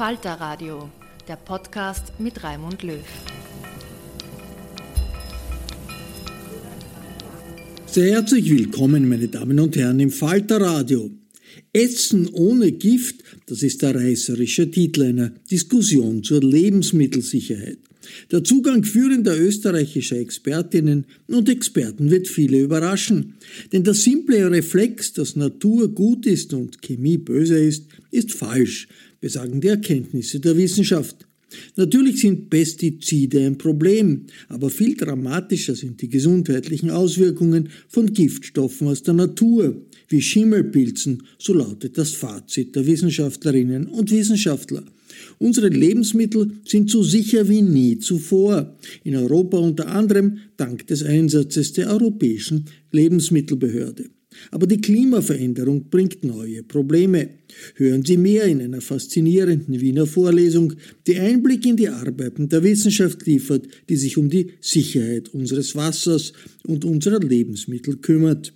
Falter Radio, der Podcast mit Raimund Löw. Sehr herzlich willkommen, meine Damen und Herren, im Falter Radio. Essen ohne Gift, das ist der reißerische Titel einer Diskussion zur Lebensmittelsicherheit. Der Zugang führender österreichischer Expertinnen und Experten wird viele überraschen. Denn der simple Reflex, dass Natur gut ist und Chemie böse ist, ist falsch besagen die Erkenntnisse der Wissenschaft. Natürlich sind Pestizide ein Problem, aber viel dramatischer sind die gesundheitlichen Auswirkungen von Giftstoffen aus der Natur, wie Schimmelpilzen, so lautet das Fazit der Wissenschaftlerinnen und Wissenschaftler. Unsere Lebensmittel sind so sicher wie nie zuvor, in Europa unter anderem dank des Einsatzes der Europäischen Lebensmittelbehörde. Aber die Klimaveränderung bringt neue Probleme. Hören Sie mehr in einer faszinierenden Wiener Vorlesung, die Einblick in die Arbeiten der Wissenschaft liefert, die sich um die Sicherheit unseres Wassers und unserer Lebensmittel kümmert.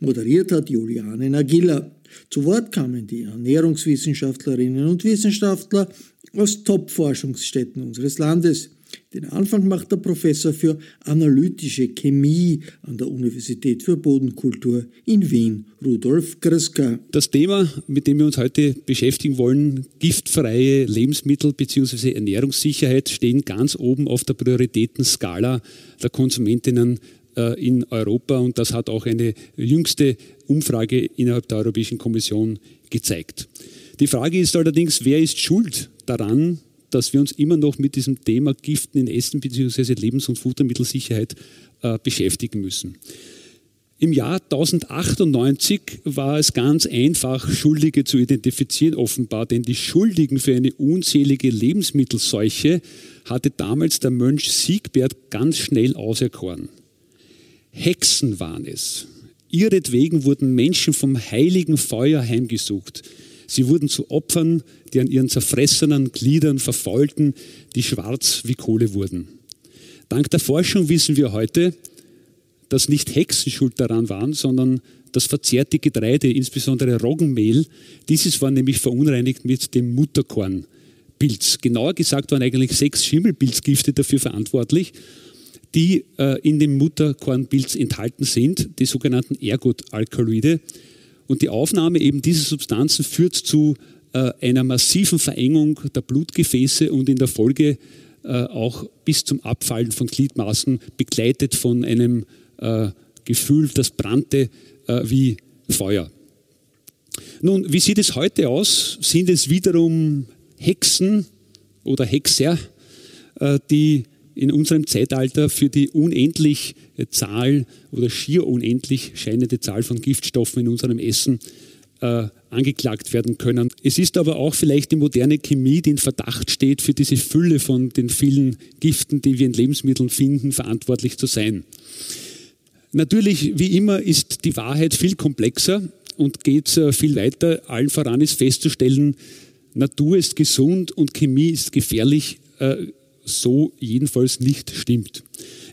Moderiert hat Juliane Nagilla. Zu Wort kamen die Ernährungswissenschaftlerinnen und Wissenschaftler aus Top-Forschungsstätten unseres Landes. Den Anfang macht der Professor für analytische Chemie an der Universität für Bodenkultur in Wien, Rudolf Kreska. Das Thema, mit dem wir uns heute beschäftigen wollen, giftfreie Lebensmittel bzw. Ernährungssicherheit, stehen ganz oben auf der Prioritätenskala der Konsumentinnen äh, in Europa und das hat auch eine jüngste Umfrage innerhalb der Europäischen Kommission gezeigt. Die Frage ist allerdings, wer ist schuld daran, dass wir uns immer noch mit diesem Thema Giften in Essen bzw. Lebens- und Futtermittelsicherheit äh, beschäftigen müssen. Im Jahr 1098 war es ganz einfach, Schuldige zu identifizieren, offenbar, denn die Schuldigen für eine unzählige Lebensmittelseuche hatte damals der Mönch Siegbert ganz schnell auserkoren. Hexen waren es. Ihretwegen wurden Menschen vom heiligen Feuer heimgesucht. Sie wurden zu Opfern, die an ihren zerfressenen Gliedern verfaulten, die schwarz wie Kohle wurden. Dank der Forschung wissen wir heute, dass nicht Hexen schuld daran waren, sondern das verzehrte Getreide, insbesondere Roggenmehl. Dieses war nämlich verunreinigt mit dem Mutterkornpilz. Genauer gesagt waren eigentlich sechs Schimmelpilzgifte dafür verantwortlich, die äh, in dem Mutterkornpilz enthalten sind, die sogenannten Ergotalkaloide. Und die Aufnahme eben dieser Substanzen führt zu äh, einer massiven Verengung der Blutgefäße und in der Folge äh, auch bis zum Abfallen von Gliedmaßen begleitet von einem äh, Gefühl, das brannte äh, wie Feuer. Nun, wie sieht es heute aus? Sind es wiederum Hexen oder Hexer, äh, die in unserem Zeitalter für die unendliche Zahl oder schier unendlich scheinende Zahl von Giftstoffen in unserem Essen äh, angeklagt werden können. Es ist aber auch vielleicht die moderne Chemie, die in Verdacht steht, für diese Fülle von den vielen Giften, die wir in Lebensmitteln finden, verantwortlich zu sein. Natürlich, wie immer, ist die Wahrheit viel komplexer und geht äh, viel weiter. Allen voran ist festzustellen, Natur ist gesund und Chemie ist gefährlich, äh, so jedenfalls nicht stimmt.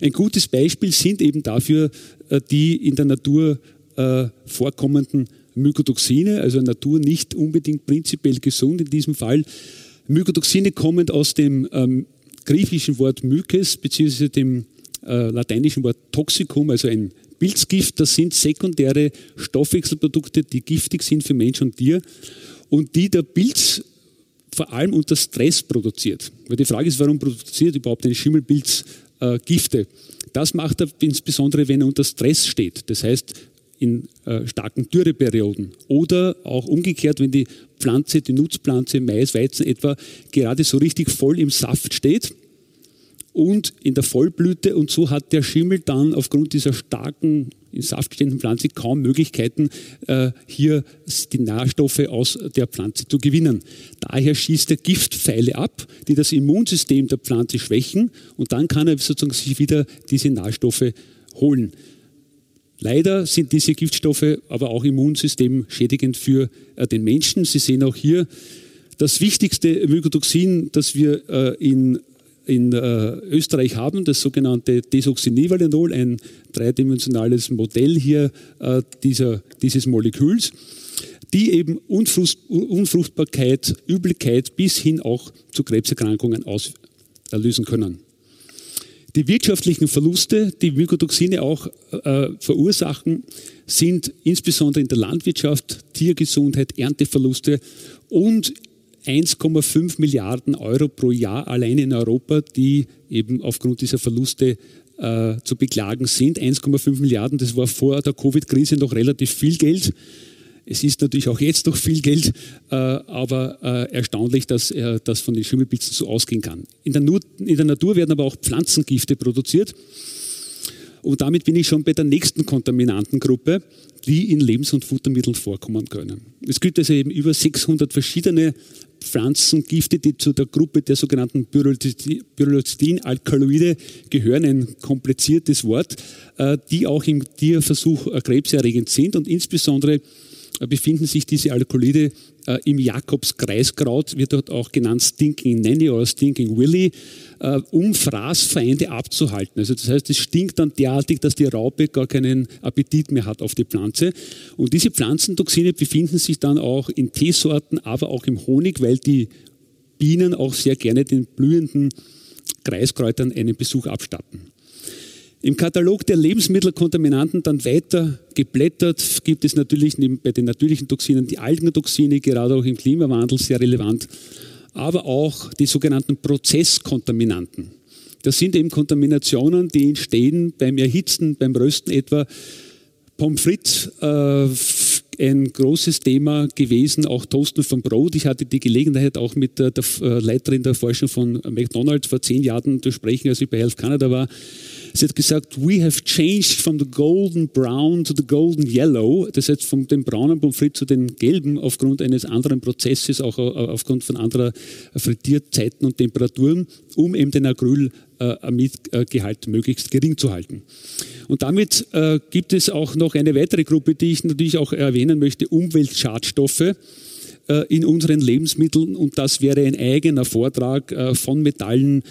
Ein gutes Beispiel sind eben dafür äh, die in der Natur vorkommenden Mykotoxine, also Natur nicht unbedingt prinzipiell gesund in diesem Fall. Mykotoxine kommen aus dem ähm, griechischen Wort Mykes beziehungsweise dem äh, lateinischen Wort Toxicum, also ein Pilzgift. Das sind sekundäre Stoffwechselprodukte, die giftig sind für Mensch und Tier und die der Pilz vor allem unter Stress produziert. Weil die Frage ist, warum produziert überhaupt ein Schimmelpilz äh, Gifte? Das macht er insbesondere, wenn er unter Stress steht. Das heißt, in äh, starken Dürreperioden. Oder auch umgekehrt, wenn die Pflanze, die Nutzpflanze, Mais, Weizen etwa, gerade so richtig voll im Saft steht und in der Vollblüte und so hat der Schimmel dann aufgrund dieser starken in Saft stehenden Pflanze kaum Möglichkeiten, äh, hier die Nährstoffe aus der Pflanze zu gewinnen. Daher schießt er Giftpfeile ab, die das Immunsystem der Pflanze schwächen und dann kann er sozusagen sich wieder diese Nährstoffe holen. Leider sind diese Giftstoffe aber auch immunsystemschädigend für äh, den Menschen. Sie sehen auch hier das wichtigste Mykotoxin, das wir äh, in, in äh, Österreich haben, das sogenannte Desoxynivalenol, ein dreidimensionales Modell hier dieser, dieses Moleküls, die eben Unfruchtbarkeit, Übelkeit bis hin auch zu Krebserkrankungen auslösen können. Die wirtschaftlichen Verluste, die Mykotoxine auch äh, verursachen, sind insbesondere in der Landwirtschaft, Tiergesundheit, Ernteverluste und 1,5 Milliarden Euro pro Jahr allein in Europa, die eben aufgrund dieser Verluste äh, zu beklagen sind. 1,5 Milliarden, das war vor der Covid-Krise noch relativ viel Geld. Es ist natürlich auch jetzt noch viel Geld, äh, aber äh, erstaunlich, dass äh, das von den Schimmelpilzen so ausgehen kann. In der, in der Natur werden aber auch Pflanzengifte produziert. Und damit bin ich schon bei der nächsten Kontaminantengruppe, die in Lebens- und Futtermitteln vorkommen können. Es gibt also eben über 600 verschiedene Pflanzengifte, die zu der Gruppe der sogenannten Pyrrolidin-Alkaloide gehören, ein kompliziertes Wort, die auch im Tierversuch krebserregend sind und insbesondere äh, befinden sich diese Alkoholide äh, im Jakobskreiskraut, wird dort auch genannt Stinking Nanny oder Stinking Willy, äh, um Fraßfeinde abzuhalten. Also das heißt, es stinkt dann derartig, dass die Raupe gar keinen Appetit mehr hat auf die Pflanze. Und diese Pflanzentoxine befinden sich dann auch in Teesorten, aber auch im Honig, weil die Bienen auch sehr gerne den blühenden Kreiskräutern einen Besuch abstatten. Im Katalog der Lebensmittelkontaminanten dann weiter geblättert gibt es natürlich bei den natürlichen Toxinen die Algentoxine, gerade auch im Klimawandel sehr relevant, aber auch die sogenannten Prozesskontaminanten. Das sind eben Kontaminationen, die entstehen beim Erhitzen, beim Rösten etwa. Pommes frites, äh, ein großes Thema gewesen, auch Toasten von Brot. Ich hatte die Gelegenheit, auch mit der, der äh, Leiterin der Forschung von McDonald's vor zehn Jahren zu sprechen, als ich bei Health Canada war. Sie hat gesagt, we have changed from the golden brown to the golden yellow. Das heißt, von dem braunen Pommes frites zu den gelben aufgrund eines anderen Prozesses, auch aufgrund von anderer Frittierzeiten und Temperaturen, um eben den Acrylamiddgehalt möglichst gering zu halten. Und damit äh, gibt es auch noch eine weitere Gruppe, die ich natürlich auch erwähnen möchte, Umweltschadstoffe äh, in unseren Lebensmitteln und das wäre ein eigener Vortrag äh, von Metallen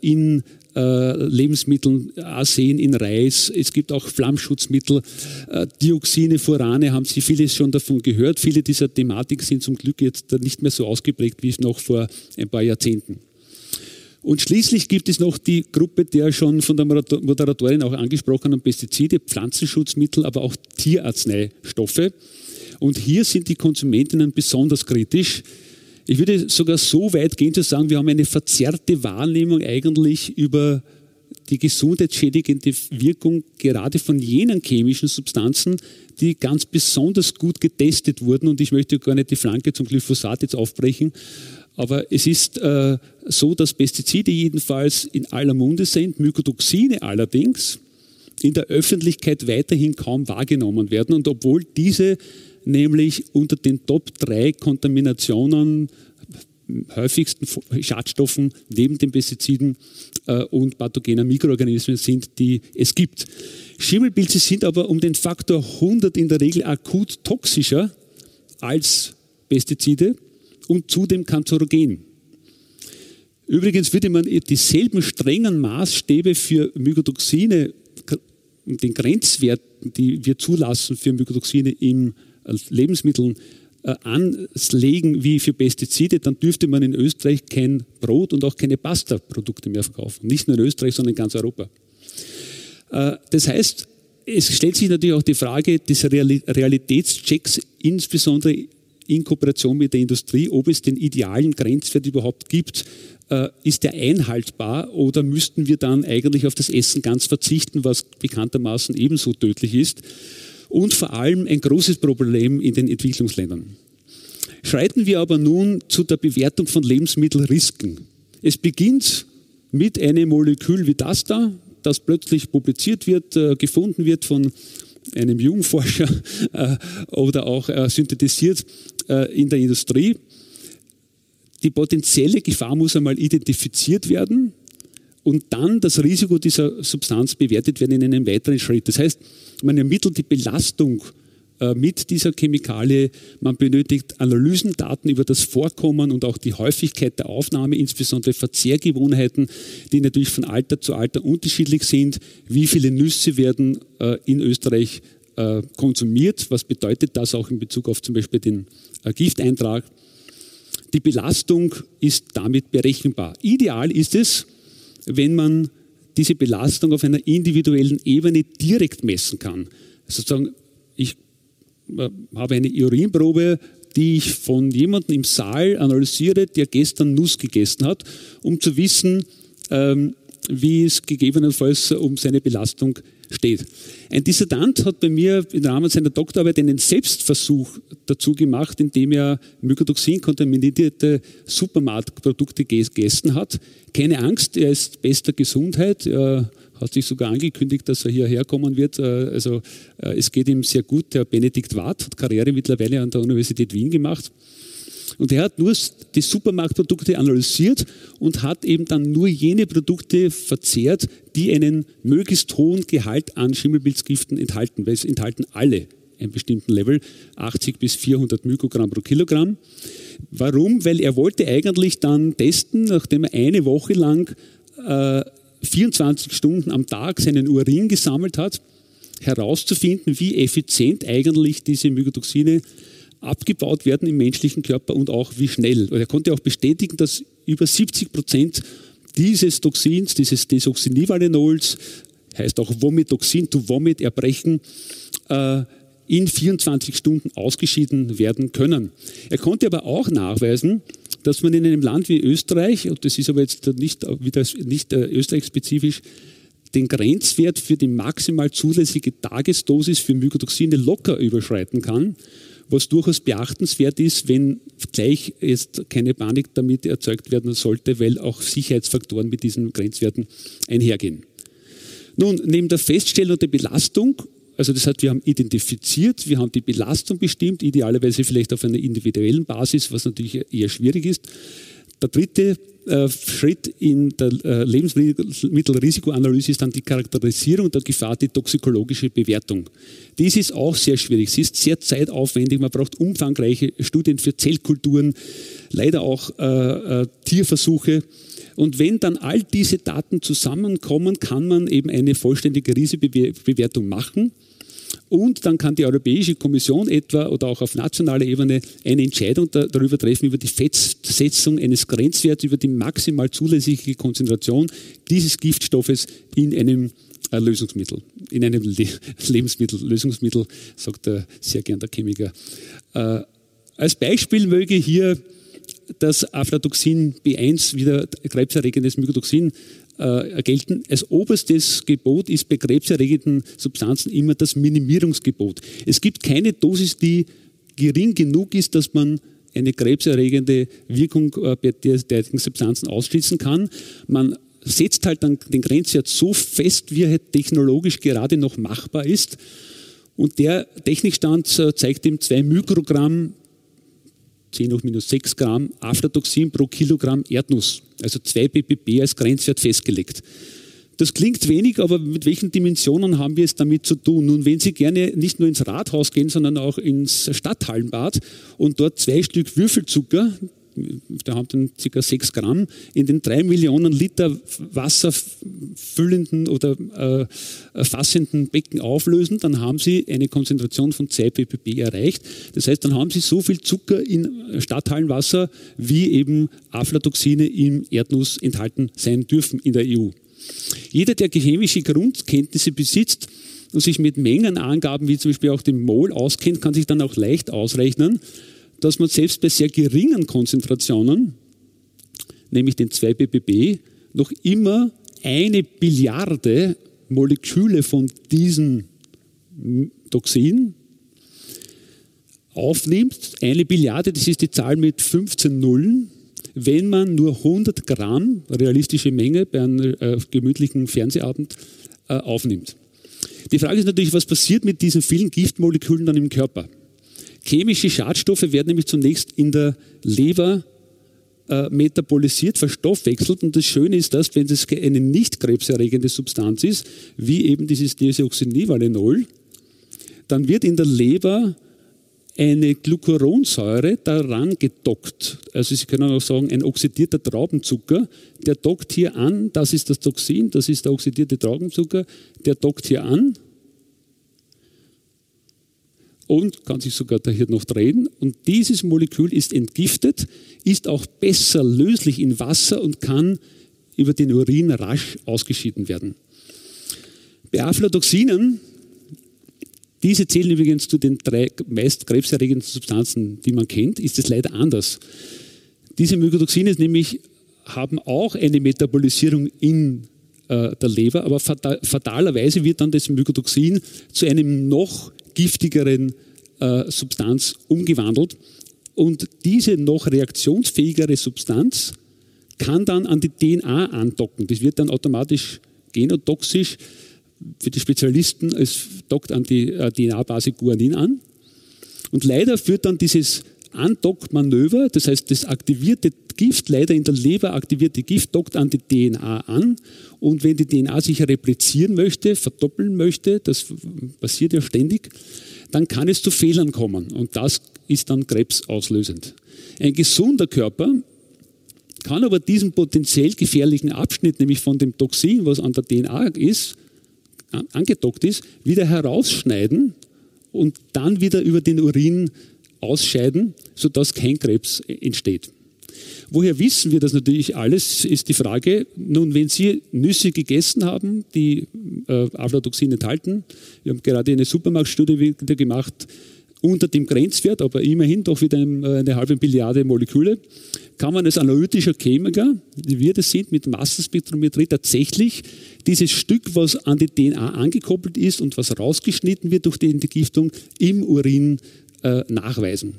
in äh, Lebensmitteln, Arsen in Reis, es gibt auch Flammschutzmittel, äh, Dioxine, Furane, haben Sie vieles schon davon gehört. Viele dieser Thematik sind zum Glück jetzt nicht mehr so ausgeprägt wie noch vor ein paar Jahrzehnten. Und schließlich gibt es noch die Gruppe der schon von der Moderatorin auch angesprochenen Pestizide, Pflanzenschutzmittel, aber auch Tierarzneistoffe. Und hier sind die Konsumentinnen besonders kritisch. Ich würde sogar so weit gehen zu sagen, wir haben eine verzerrte Wahrnehmung eigentlich über die gesundheitsschädigende Wirkung gerade von jenen chemischen Substanzen, die ganz besonders gut getestet wurden. Und ich möchte gar nicht die Flanke zum Glyphosat jetzt aufbrechen, aber es ist äh, so, dass Pestizide jedenfalls in aller Munde sind, Mykotoxine allerdings in der Öffentlichkeit weiterhin kaum wahrgenommen werden. Und obwohl diese nämlich unter den Top 3 Kontaminationen häufigsten Schadstoffen neben den Pestiziden äh, und pathogenen Mikroorganismen sind, die es gibt. Schimmelpilze sind aber um den Faktor 100 in der Regel akut toxischer als Pestizide und zudem kanzerogen. Übrigens würde man dieselben strengen Maßstäbe für Mykotoxine und den Grenzwerten, die wir zulassen für Mykotoxine in Lebensmitteln, äh, anlegen wie für Pestizide, dann dürfte man in Österreich kein Brot und auch keine Pasta-Produkte mehr verkaufen. Nicht nur in Österreich, sondern in ganz Europa. Äh, das heißt, es stellt sich natürlich auch die Frage des Realitätschecks, insbesondere in Kooperation mit der Industrie, ob es den idealen Grenzwert überhaupt gibt. Äh, ist der einhaltbar oder müssten wir dann eigentlich auf das Essen ganz verzichten, was bekanntermaßen ebenso tödlich ist? Und vor allem ein großes Problem in den Entwicklungsländern. Schreiten wir aber nun zu der Bewertung von Lebensmittelrisken. Es beginnt mit einem Molekül wie das da, das plötzlich publiziert wird, äh, gefunden wird von einem Jungforscher äh, oder auch äh, synthetisiert in der Industrie. Die potenzielle Gefahr muss einmal identifiziert werden und dann das Risiko dieser Substanz bewertet werden in einem weiteren Schritt. Das heißt, man ermittelt die Belastung äh, mit dieser Chemikalie. Man benötigt Analysendaten über das Vorkommen und auch die Häufigkeit der Aufnahme, insbesondere Verzehrgewohnheiten, die natürlich von Alter zu Alter unterschiedlich sind. Wie viele Nüsse werden äh, in Österreich äh, konsumiert? Was bedeutet das auch in Bezug auf zum Beispiel den Gifteintrag? Die Belastung ist damit berechenbar. Ideal ist es, wenn man diese Belastung auf einer individuellen Ebene direkt messen kann. Sozusagen, ich äh, habe eine Urinprobe, die ich von jemandem im Saal analysiere, der gestern Nuss gegessen hat, um zu wissen, ähm, wie es gegebenenfalls um seine Belastung steht. Ein Dissertant hat bei mir im Rahmen seiner Doktorarbeit einen Selbstversuch dazu gemacht, indem er Mykotoxin kontaminierte Supermarktprodukte gegessen hat. Keine Angst, er ist bester Gesundheit. Er hat sich sogar angekündigt, dass er hierher kommen wird. Äh, also äh, es geht ihm sehr gut. Der Benedikt Wart hat Karriere mittlerweile an der Universität Wien gemacht. Und er hat nur die Supermarktprodukte analysiert und hat eben dann nur jene Produkte verzehrt, die einen möglichst hohen Gehalt an Schimmelpilzgiften enthalten, weil es enthalten alle einen bestimmten Level, 80 bis 400 Mikrogramm pro Kilogramm. Warum? Weil er wollte eigentlich dann testen, nachdem er eine Woche lang äh, 24 Stunden am Tag seinen Urin gesammelt hat, herauszufinden, wie effizient eigentlich diese Mykotoxine abgebaut werden im menschlichen Körper und auch wie schnell. Und er konnte auch bestätigen, dass über 70 Prozent dieses Toxins, dieses Desoxynivalenols, heißt auch Vomitoxin, to Vomit, Erbrechen, äh, in 24 Stunden ausgeschieden werden können. Er konnte aber auch nachweisen, dass man in einem Land wie Österreich, und das ist aber jetzt nicht, nicht äh, österreich-spezifisch, den Grenzwert für die maximal zulässige Tagesdosis für Mykotoxine locker überschreiten kann was durchaus beachtenswert ist, wenn gleich jetzt keine Panik damit erzeugt werden sollte, weil auch Sicherheitsfaktoren mit diesen Grenzwerten einhergehen. Nun, neben der Feststellung der Belastung, also das heißt, wir haben identifiziert, wir haben die Belastung bestimmt, idealerweise vielleicht auf einer individuellen Basis, was natürlich eher schwierig ist. Der dritte äh, Schritt in der äh, Lebensmittelrisikoanalyse ist dann die Charakterisierung der Gefahr, die toxikologische Bewertung. Dies ist auch sehr schwierig. Sie ist sehr zeitaufwendig. Man braucht umfangreiche Studien für Zellkulturen, leider auch äh, äh, Tierversuche. Und wenn dann all diese Daten zusammenkommen, kann man eben eine vollständige Risikobewertung machen. Und dann kann die Europäische Kommission etwa oder auch auf nationaler Ebene eine Entscheidung da, darüber treffen, über die Festsetzung eines Grenzwerts, über die maximal zulässige Konzentration dieses Giftstoffes in einem äh, Lösungsmittel, in einem Le Lebensmittel, Lösungsmittel, sagt er sehr gern der Chemiker. Äh, als Beispiel möge hier das Aflatoxin B1, wieder krebserregendes Mykotoxin, äh, gelten. Als oberstes Gebot ist bei krebserregenden Substanzen immer das Minimierungsgebot. Es gibt keine Dosis, die gering genug ist, dass man eine krebserregende Wirkung äh, bei derartigen Substanzen ausschließen kann. Man setzt halt dann den Grenzwert so fest, wie er halt technologisch gerade noch machbar ist. Und der Technikstand äh, zeigt ihm 2 Mikrogramm 10 hoch minus 6 Gramm Aflatoxin pro Kilogramm Erdnuss, also 2 ppb als Grenzwert festgelegt. Das klingt wenig, aber mit welchen Dimensionen haben wir es damit zu tun? Nun, wenn Sie gerne nicht nur ins Rathaus gehen, sondern auch ins Stadthallenbad und dort zwei Stück Würfelzucker, da haben dann ca. 6 Gramm, in den 3 Millionen Liter Wasser füllenden oder äh, fassenden Becken auflösen, dann haben Sie eine Konzentration von 2 ppb erreicht. Das heißt, dann haben Sie so viel Zucker in Stadthallenwasser, wie eben Aflatoxine im Erdnuss enthalten sein dürfen in der EU. Jeder, der chemische Grundkenntnisse besitzt, und sich mit Mengenangaben wie zum Beispiel auch dem Mol auskennt, kann sich dann auch leicht ausrechnen, dass man selbst bei sehr geringen Konzentrationen, nämlich den 2 ppb, noch immer eine Billiarde Moleküle von diesem Toxin aufnimmt. Eine Billiarde, das ist die Zahl mit 15 Nullen. Wenn man nur 100 Gramm, realistische Menge, bei einem äh, gemütlichen Fernsehabend äh, aufnimmt. Die Frage ist natürlich, was passiert mit diesen vielen Giftmolekülen dann im Körper? Chemische Schadstoffe werden nämlich zunächst in der Leber äh, metabolisiert, verstoffwechselt. Und das Schöne ist, dass, wenn es eine nicht krebserregende Substanz ist, wie eben dieses Deoxynivalenol, dann wird in der Leber eine Glucuronsäure daran gedockt. Also Sie können auch sagen, ein oxidierter Traubenzucker, der dockt hier an, das ist das Toxin, das ist der oxidierte Traubenzucker, der dockt hier an und kann sich sogar da hier noch drehen. Und dieses Molekül ist entgiftet, ist auch besser löslich in Wasser und kann über den Urin rasch ausgeschieden werden. Bei Aflatoxinen, diese zählen übrigens zu den drei meist krebserregenden Substanzen, die man kennt, ist es leider anders. Diese Mykotoxine nämlich haben auch eine Metabolisierung in äh, der Leber, aber fatalerweise wird dann das Mykotoxin zu einem noch giftigeren äh, Substanz umgewandelt. Und diese noch reaktionsfähigere Substanz kann dann an die DNA andocken. Das wird dann automatisch genotoxisch. Für die Spezialisten, es dockt an die äh, DNA-Base Guanin an. Und leider führt dann dieses Andockmanöver, das heißt das aktivierte Gift, leider in der Leber aktivierte Gift, dockt an die DNA an. Und wenn die DNA sich replizieren möchte, verdoppeln möchte, das passiert ja ständig, dann kann es zu Fehlern kommen. Und das ist dann krebsauslösend. Ein gesunder Körper kann aber diesen potenziell gefährlichen Abschnitt, nämlich von dem Toxin, was an der DNA ist, angedockt ist, wieder herausschneiden und dann wieder über den Urin ausscheiden, sodass kein Krebs entsteht. Woher wissen wir das natürlich alles, ist die Frage. Nun, wenn Sie Nüsse gegessen haben, die äh, Aflatoxin enthalten, wir haben gerade eine Supermarktstudie wieder gemacht, unter dem Grenzwert, aber immerhin doch wieder eine, eine halbe Milliarde Moleküle, kann man als analytischer Chemiker, wie wir das sind, mit Massenspektrometrie tatsächlich dieses Stück, was an die DNA angekoppelt ist und was rausgeschnitten wird durch die Entgiftung, im Urin äh, nachweisen.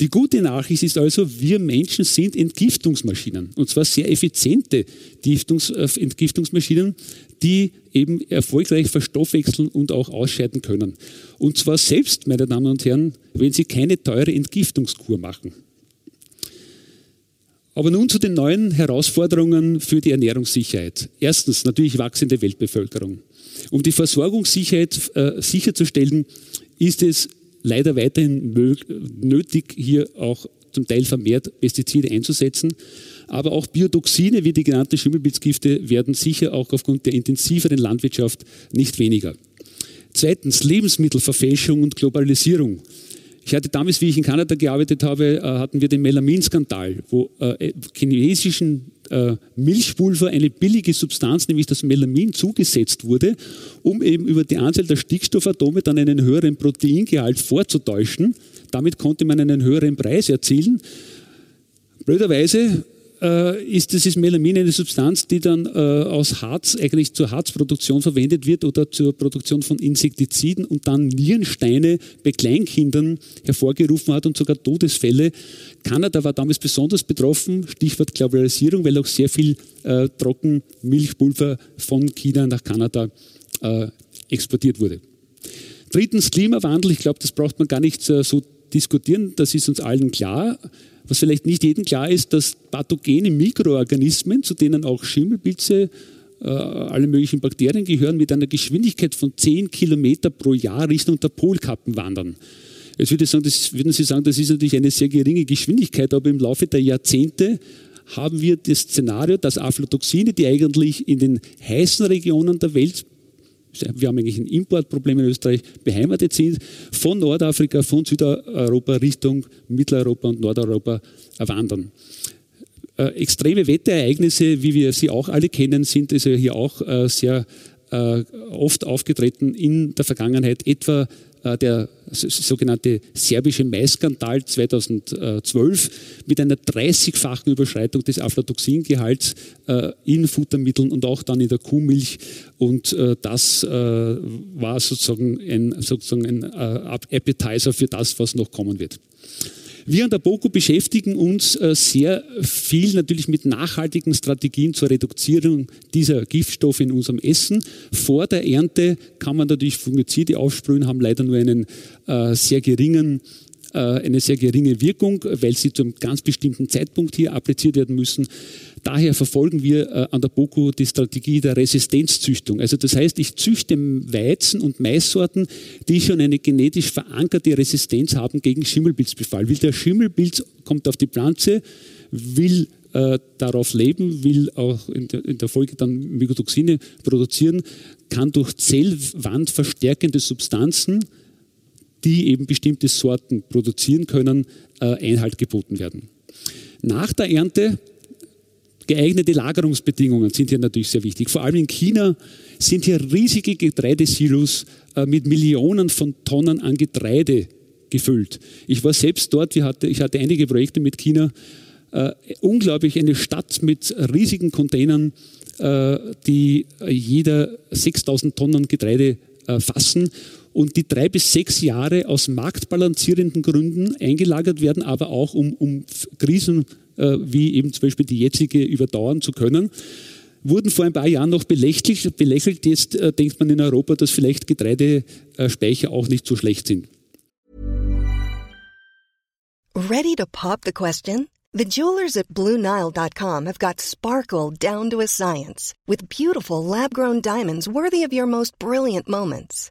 Die gute Nachricht ist also, wir Menschen sind Entgiftungsmaschinen. Und zwar sehr effiziente äh, Entgiftungsmaschinen, die eben erfolgreich verstoffwechseln und auch ausscheiden können. Und zwar selbst, meine Damen und Herren, wenn Sie keine teure Entgiftungskur machen. Aber nun zu den neuen Herausforderungen für die Ernährungssicherheit. Erstens natürlich wachsende Weltbevölkerung. Um die Versorgungssicherheit äh, sicherzustellen, ist es leider weiterhin nötig, hier auch zum Teil vermehrt Pestizide einzusetzen. Aber auch Biotoxine wie die genannten Schimmelpilzgifte werden sicher auch aufgrund der intensiveren Landwirtschaft nicht weniger. Zweitens Lebensmittelverfälschung und Globalisierung. Ich hatte damals, wie ich in Kanada gearbeitet habe, äh, hatten wir den Melaminskandal, wo äh, chinesischen äh, Milchpulver eine billige Substanz, nämlich das Melamin, zugesetzt wurde, um eben über die Anzahl der Stickstoffatome dann einen höheren Proteingehalt vorzutäuschen. Damit konnte man einen höheren Preis erzielen. Blöderweise äh, ist dieses Melamin eine Substanz, die dann äh, aus Harz, eigentlich zur Harzproduktion verwendet wird oder zur Produktion von Insektiziden und dann Nierensteine bei Kleinkindern hervorgerufen hat und sogar Todesfälle. Kanada war damals besonders betroffen, Stichwort Globalisierung, weil auch sehr viel äh, Trockenmilchpulver von China nach Kanada äh, exportiert wurde. Drittens Klimawandel, ich glaube, das braucht man gar nicht äh, so diskutieren, das ist uns allen klar. Was vielleicht nicht jedem klar ist, dass pathogene Mikroorganismen, zu denen auch Schimmelpilze, äh, alle möglichen Bakterien gehören, mit einer Geschwindigkeit von 10 Kilometer pro Jahr Richtung der Polkappen wandern. Jetzt würde ich sagen, das, würden Sie sagen, das ist natürlich eine sehr geringe Geschwindigkeit, aber im Laufe der Jahrzehnte haben wir das Szenario, dass Aflatoxine, die eigentlich in den heißen Regionen der Welt wir haben eigentlich ein Importproblem in Österreich, beheimatet sind, von Nordafrika, von Südeuropa Richtung Mitteleuropa und Nordeuropa wandern. Äh, extreme Wetterereignisse, wie wir sie auch alle kennen, sind also hier auch äh, sehr äh, oft aufgetreten in der Vergangenheit, etwa der sogenannte serbische Maiskandal 2012 mit einer 30-fachen Überschreitung des Aflatoxingehalts äh, in Futtermitteln und auch dann in der Kuhmilch. Und äh, das war sozusagen ein, sozusagen ein Appetizer für das, was noch kommen wird. Wir an der BOKU beschäftigen uns äh, sehr viel natürlich mit nachhaltigen Strategien zur Reduzierung dieser Giftstoffe in unserem Essen. Vor der Ernte kann man natürlich Fungizide aufsprühen, haben leider nur einen äh, sehr geringen eine sehr geringe Wirkung, weil sie zu einem ganz bestimmten Zeitpunkt hier appliziert werden müssen. Daher verfolgen wir äh, an der BOKU die Strategie der Resistenzzüchtung. Also das heißt, ich züchte Weizen- und Maissorten, die schon eine genetisch verankerte Resistenz haben gegen Schimmelpilzbefall. Will der Schimmelpilz kommt auf die Pflanze, will äh, darauf leben, will auch in der, Folge dann Mykotoxine produzieren, kann durch Zellwand verstärkende Substanzen die eben bestimmte Sorten produzieren können, äh, Einhalt geboten werden. Nach der Ernte geeignete Lagerungsbedingungen sind hier natürlich sehr wichtig. Vor allem in China sind hier riesige Getreidesilos äh, mit Millionen von Tonnen an Getreide gefüllt. Ich war selbst dort, ich hatte, ich hatte einige Projekte mit China. Äh, unglaublich eine Stadt mit riesigen Containern, äh, die jeder 6000 Tonnen Getreide äh, fassen und die drei bis sechs Jahre aus marktbalancierenden Gründen eingelagert werden, aber auch um, um Krisen äh, wie eben zum Beispiel die jetzige überdauern zu können wurden vor ein paar Jahren noch belächelt. belächelt. Jetzt äh, denkt man in Europa, dass vielleicht Getreidespeicher auch nicht so schlecht sind. Ready to pop the question? The jewelers at BlueNile.com have got sparkle down to a science with beautiful lab-grown diamonds worthy of your most brilliant moments.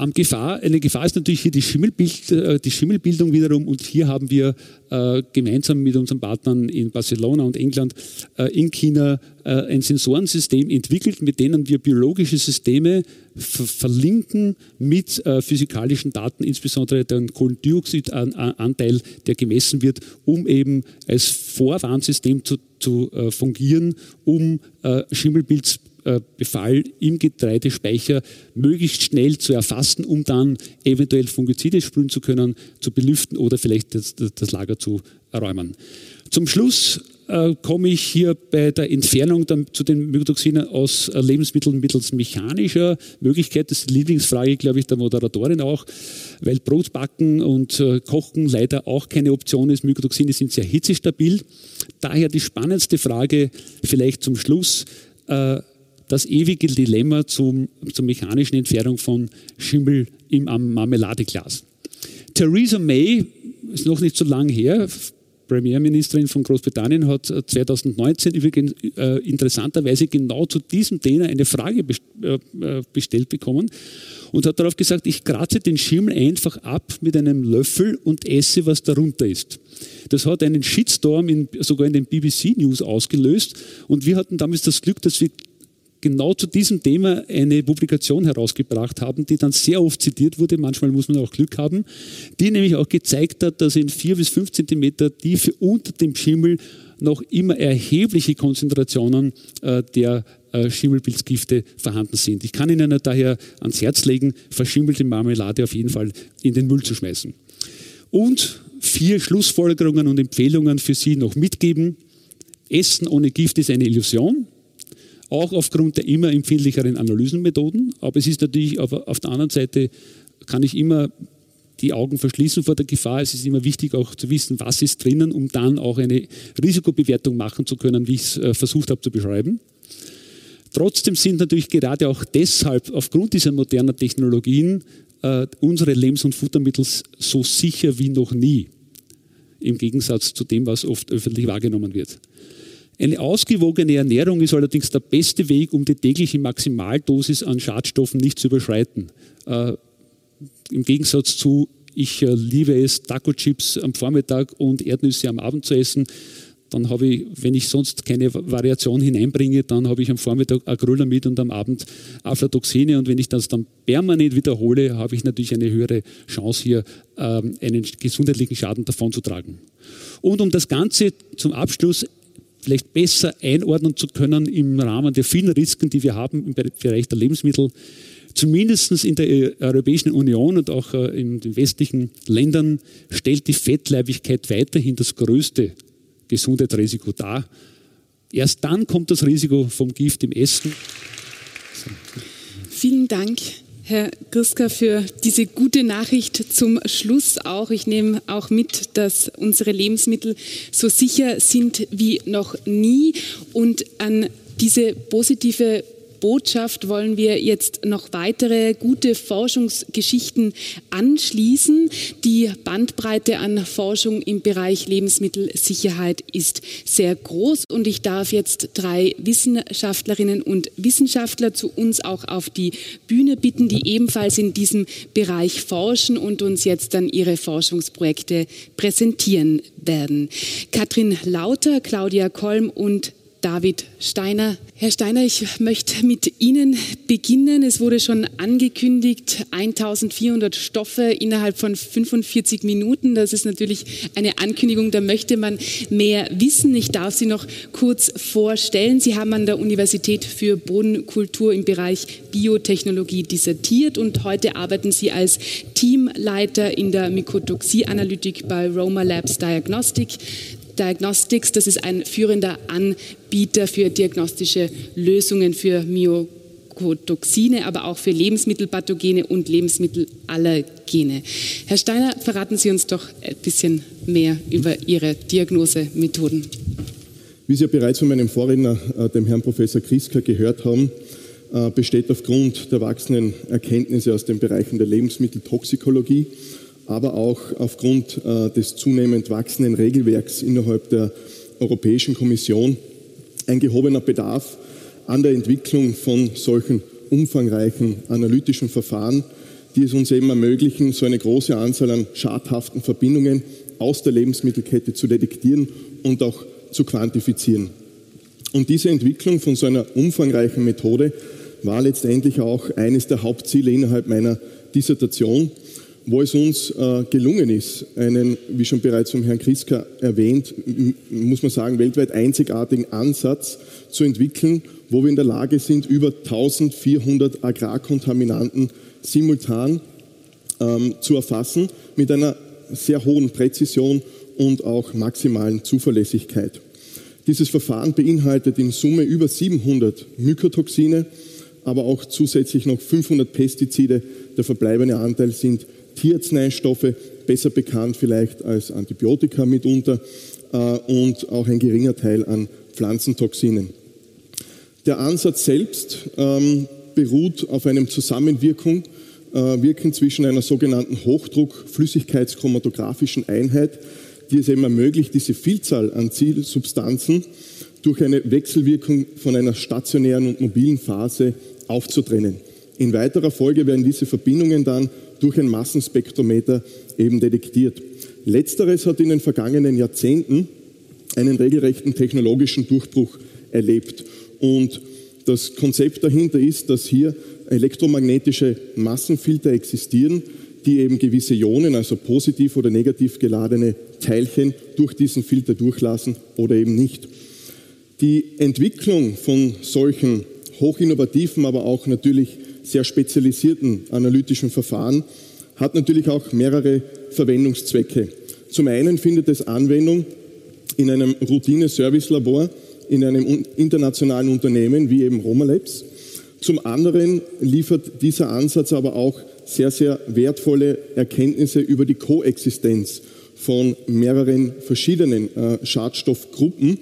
Am Gefahr, eine Gefahr ist natürlich hier die, Schimmelbild, äh, die Schimmelbildung wiederum. Und hier haben wir äh, gemeinsam mit unseren Partnern in Barcelona und England äh, in China äh, ein Sensorensystem entwickelt, mit denen wir biologische Systeme ver verlinken mit äh, physikalischen Daten, insbesondere den Kohlendioxidanteil, der gemessen wird, um eben als Vorwarnsystem zu, zu äh, fungieren, um Schimmelpilz äh, Befall im Getreidespeicher möglichst schnell zu erfassen, um dann eventuell Fungizide sprühen zu können, zu belüften oder vielleicht das, das Lager zu räumen. Zum Schluss äh, komme ich hier bei der Entfernung dann zu den Mykotoxinen aus äh, Lebensmitteln mittels mechanischer Möglichkeit. Das ist die Lieblingsfrage, glaube ich, der Moderatorin auch, weil Brotbacken und äh, Kochen leider auch keine Option ist. Mykotoxine sind sehr hitzestabil. Daher die spannendste Frage vielleicht zum Schluss. Äh, das ewige Dilemma zum, zur mechanischen Entfernung von Schimmel im Marmeladeglas. Theresa May ist noch nicht so lange her, Premierministerin von Großbritannien hat 2019 übrigens äh, interessanterweise genau zu diesem Thema eine Frage äh, äh, bestellt bekommen und hat darauf gesagt, ich kratze den Schimmel einfach ab mit einem Löffel und esse, was darunter ist. Das hat einen Shitstorm in, sogar in den BBC News ausgelöst und wir hatten damals das Glück, dass wir genau zu diesem Thema eine Publikation herausgebracht haben, die dann sehr oft zitiert wurde. Manchmal muss man auch Glück haben, die nämlich auch gezeigt hat, dass in vier bis fünf Zentimeter Tiefe unter dem Schimmel noch immer erhebliche Konzentrationen äh, der äh, Schimmelpilzgifte vorhanden sind. Ich kann Ihnen daher ans Herz legen, verschimmelte Marmelade auf jeden Fall in den Müll zu schmeißen. Und vier Schlussfolgerungen und Empfehlungen für Sie noch mitgeben. Essen ohne Gift ist eine Illusion, auch aufgrund der immer empfindlicheren Analysenmethoden. Aber es ist natürlich auf, auf der anderen Seite, kann ich immer die Augen verschließen vor der Gefahr. Es ist immer wichtig auch zu wissen, was ist drinnen, um dann auch eine Risikobewertung machen zu können, wie ich es äh, versucht habe zu beschreiben. Trotzdem sind natürlich gerade auch deshalb aufgrund dieser modernen Technologien äh, unsere Lebens- und Futtermittel so sicher wie noch nie, im Gegensatz zu dem, was oft öffentlich wahrgenommen wird. Eine ausgewogene Ernährung ist allerdings der beste Weg, um die tägliche Maximaldosis an Schadstoffen nicht zu überschreiten. Äh, Im Gegensatz zu, ich äh, liebe es, Taco-Chips am Vormittag und Erdnüsse am Abend zu essen, dann habe ich, wenn ich sonst keine Variation hineinbringe, dann habe ich am Vormittag Acrylamid und am Abend Aflatoxine. Und wenn ich das dann permanent wiederhole, habe ich natürlich eine höhere Chance, hier ähm, einen gesundheitlichen Schaden davonzutragen. Und um das Ganze zum Abschluss vielleicht besser einordnen zu können im Rahmen der vielen Risiken, die wir haben im Bereich der Lebensmittel, zumindest in der Europäischen Union und auch äh, in den westlichen Ländern stellt die Fettleibigkeit weiterhin das größte Gesundheitsrisiko dar. Erst dann kommt das Risiko vom Gift im Essen. Vielen Dank. Herr Griska, für diese gute Nachricht zum Schluss auch. Ich nehme auch mit, dass unsere Lebensmittel so sicher sind wie noch nie. Und an diese positive Botschaft wollen wir jetzt noch weitere gute Forschungsgeschichten anschließen. Die Bandbreite an Forschung im Bereich Lebensmittelsicherheit ist sehr groß und ich darf jetzt drei Wissenschaftlerinnen und Wissenschaftler zu uns auch auf die Bühne bitten, die ebenfalls in diesem Bereich forschen und uns jetzt dann ihre Forschungsprojekte präsentieren werden. Katrin Lauter, Claudia Kolm und David Steiner. Herr Steiner, ich möchte mit Ihnen beginnen. Es wurde schon angekündigt, 1400 Stoffe innerhalb von 45 Minuten. Das ist natürlich eine Ankündigung, da möchte man mehr wissen. Ich darf Sie noch kurz vorstellen. Sie haben an der Universität für Bodenkultur im Bereich Biotechnologie dissertiert und heute arbeiten Sie als Teamleiter in der Mykotoxie-Analytik bei Roma Labs Diagnostic. Diagnostics. Das ist ein führender Anbieter für diagnostische Lösungen für Myokotoxine, aber auch für Lebensmittelpathogene und Lebensmittelallergene. Herr Steiner, verraten Sie uns doch ein bisschen mehr über Ihre Diagnosemethoden. Wie Sie ja bereits von meinem Vorredner, äh, dem Herrn Professor Kriska, gehört haben, äh, besteht aufgrund der wachsenden Erkenntnisse aus den Bereichen der Lebensmitteltoxikologie aber auch aufgrund äh, des zunehmend wachsenden Regelwerks innerhalb der Europäischen Kommission ein gehobener Bedarf an der Entwicklung von solchen umfangreichen analytischen Verfahren, die es uns eben ermöglichen, so eine große Anzahl an schadhaften Verbindungen aus der Lebensmittelkette zu detektieren und auch zu quantifizieren. Und diese Entwicklung von so einer umfangreichen Methode war letztendlich auch eines der Hauptziele innerhalb meiner Dissertation wo es uns äh, gelungen ist, einen, wie schon bereits vom Herrn Kriska erwähnt, muss man sagen, weltweit einzigartigen Ansatz zu entwickeln, wo wir in der Lage sind, über 1400 Agrarkontaminanten simultan ähm, zu erfassen, mit einer sehr hohen Präzision und auch maximalen Zuverlässigkeit. Dieses Verfahren beinhaltet in Summe über 700 Mykotoxine, aber auch zusätzlich noch 500 Pestizide. Der verbleibende Anteil sind Tierarzneistoffe, besser bekannt vielleicht als Antibiotika mitunter äh, und auch ein geringer Teil an Pflanzentoxinen. Der Ansatz selbst ähm, beruht auf einem Zusammenwirkung äh, Wirken zwischen einer sogenannten Hochdruck-Flüssigkeitschromatografischen Einheit, die es eben ermöglicht, diese Vielzahl an Zielsubstanzen durch eine Wechselwirkung von einer stationären und mobilen Phase aufzutrennen. In weiterer Folge werden diese Verbindungen dann durch ein Massenspektrometer eben detektiert. Letzteres hat in den vergangenen Jahrzehnten einen regelrechten technologischen Durchbruch erlebt. Und Das Konzept dahinter ist, dass hier elektromagnetische Massenfilter existieren, die eben gewisse Ionen, also positiv oder negativ geladene Teilchen, durch diesen Filter durchlassen oder eben nicht. Die Entwicklung von solchen hochinnovativen, aber auch natürlich sehr spezialisierten analytischen Verfahren hat natürlich auch mehrere Verwendungszwecke. Zum einen findet es Anwendung in einem Routine-Service-Labor in einem internationalen Unternehmen wie eben Roma Labs. Zum anderen liefert dieser Ansatz aber auch sehr, sehr wertvolle Erkenntnisse über die Koexistenz von mehreren verschiedenen äh, Schadstoffgruppen.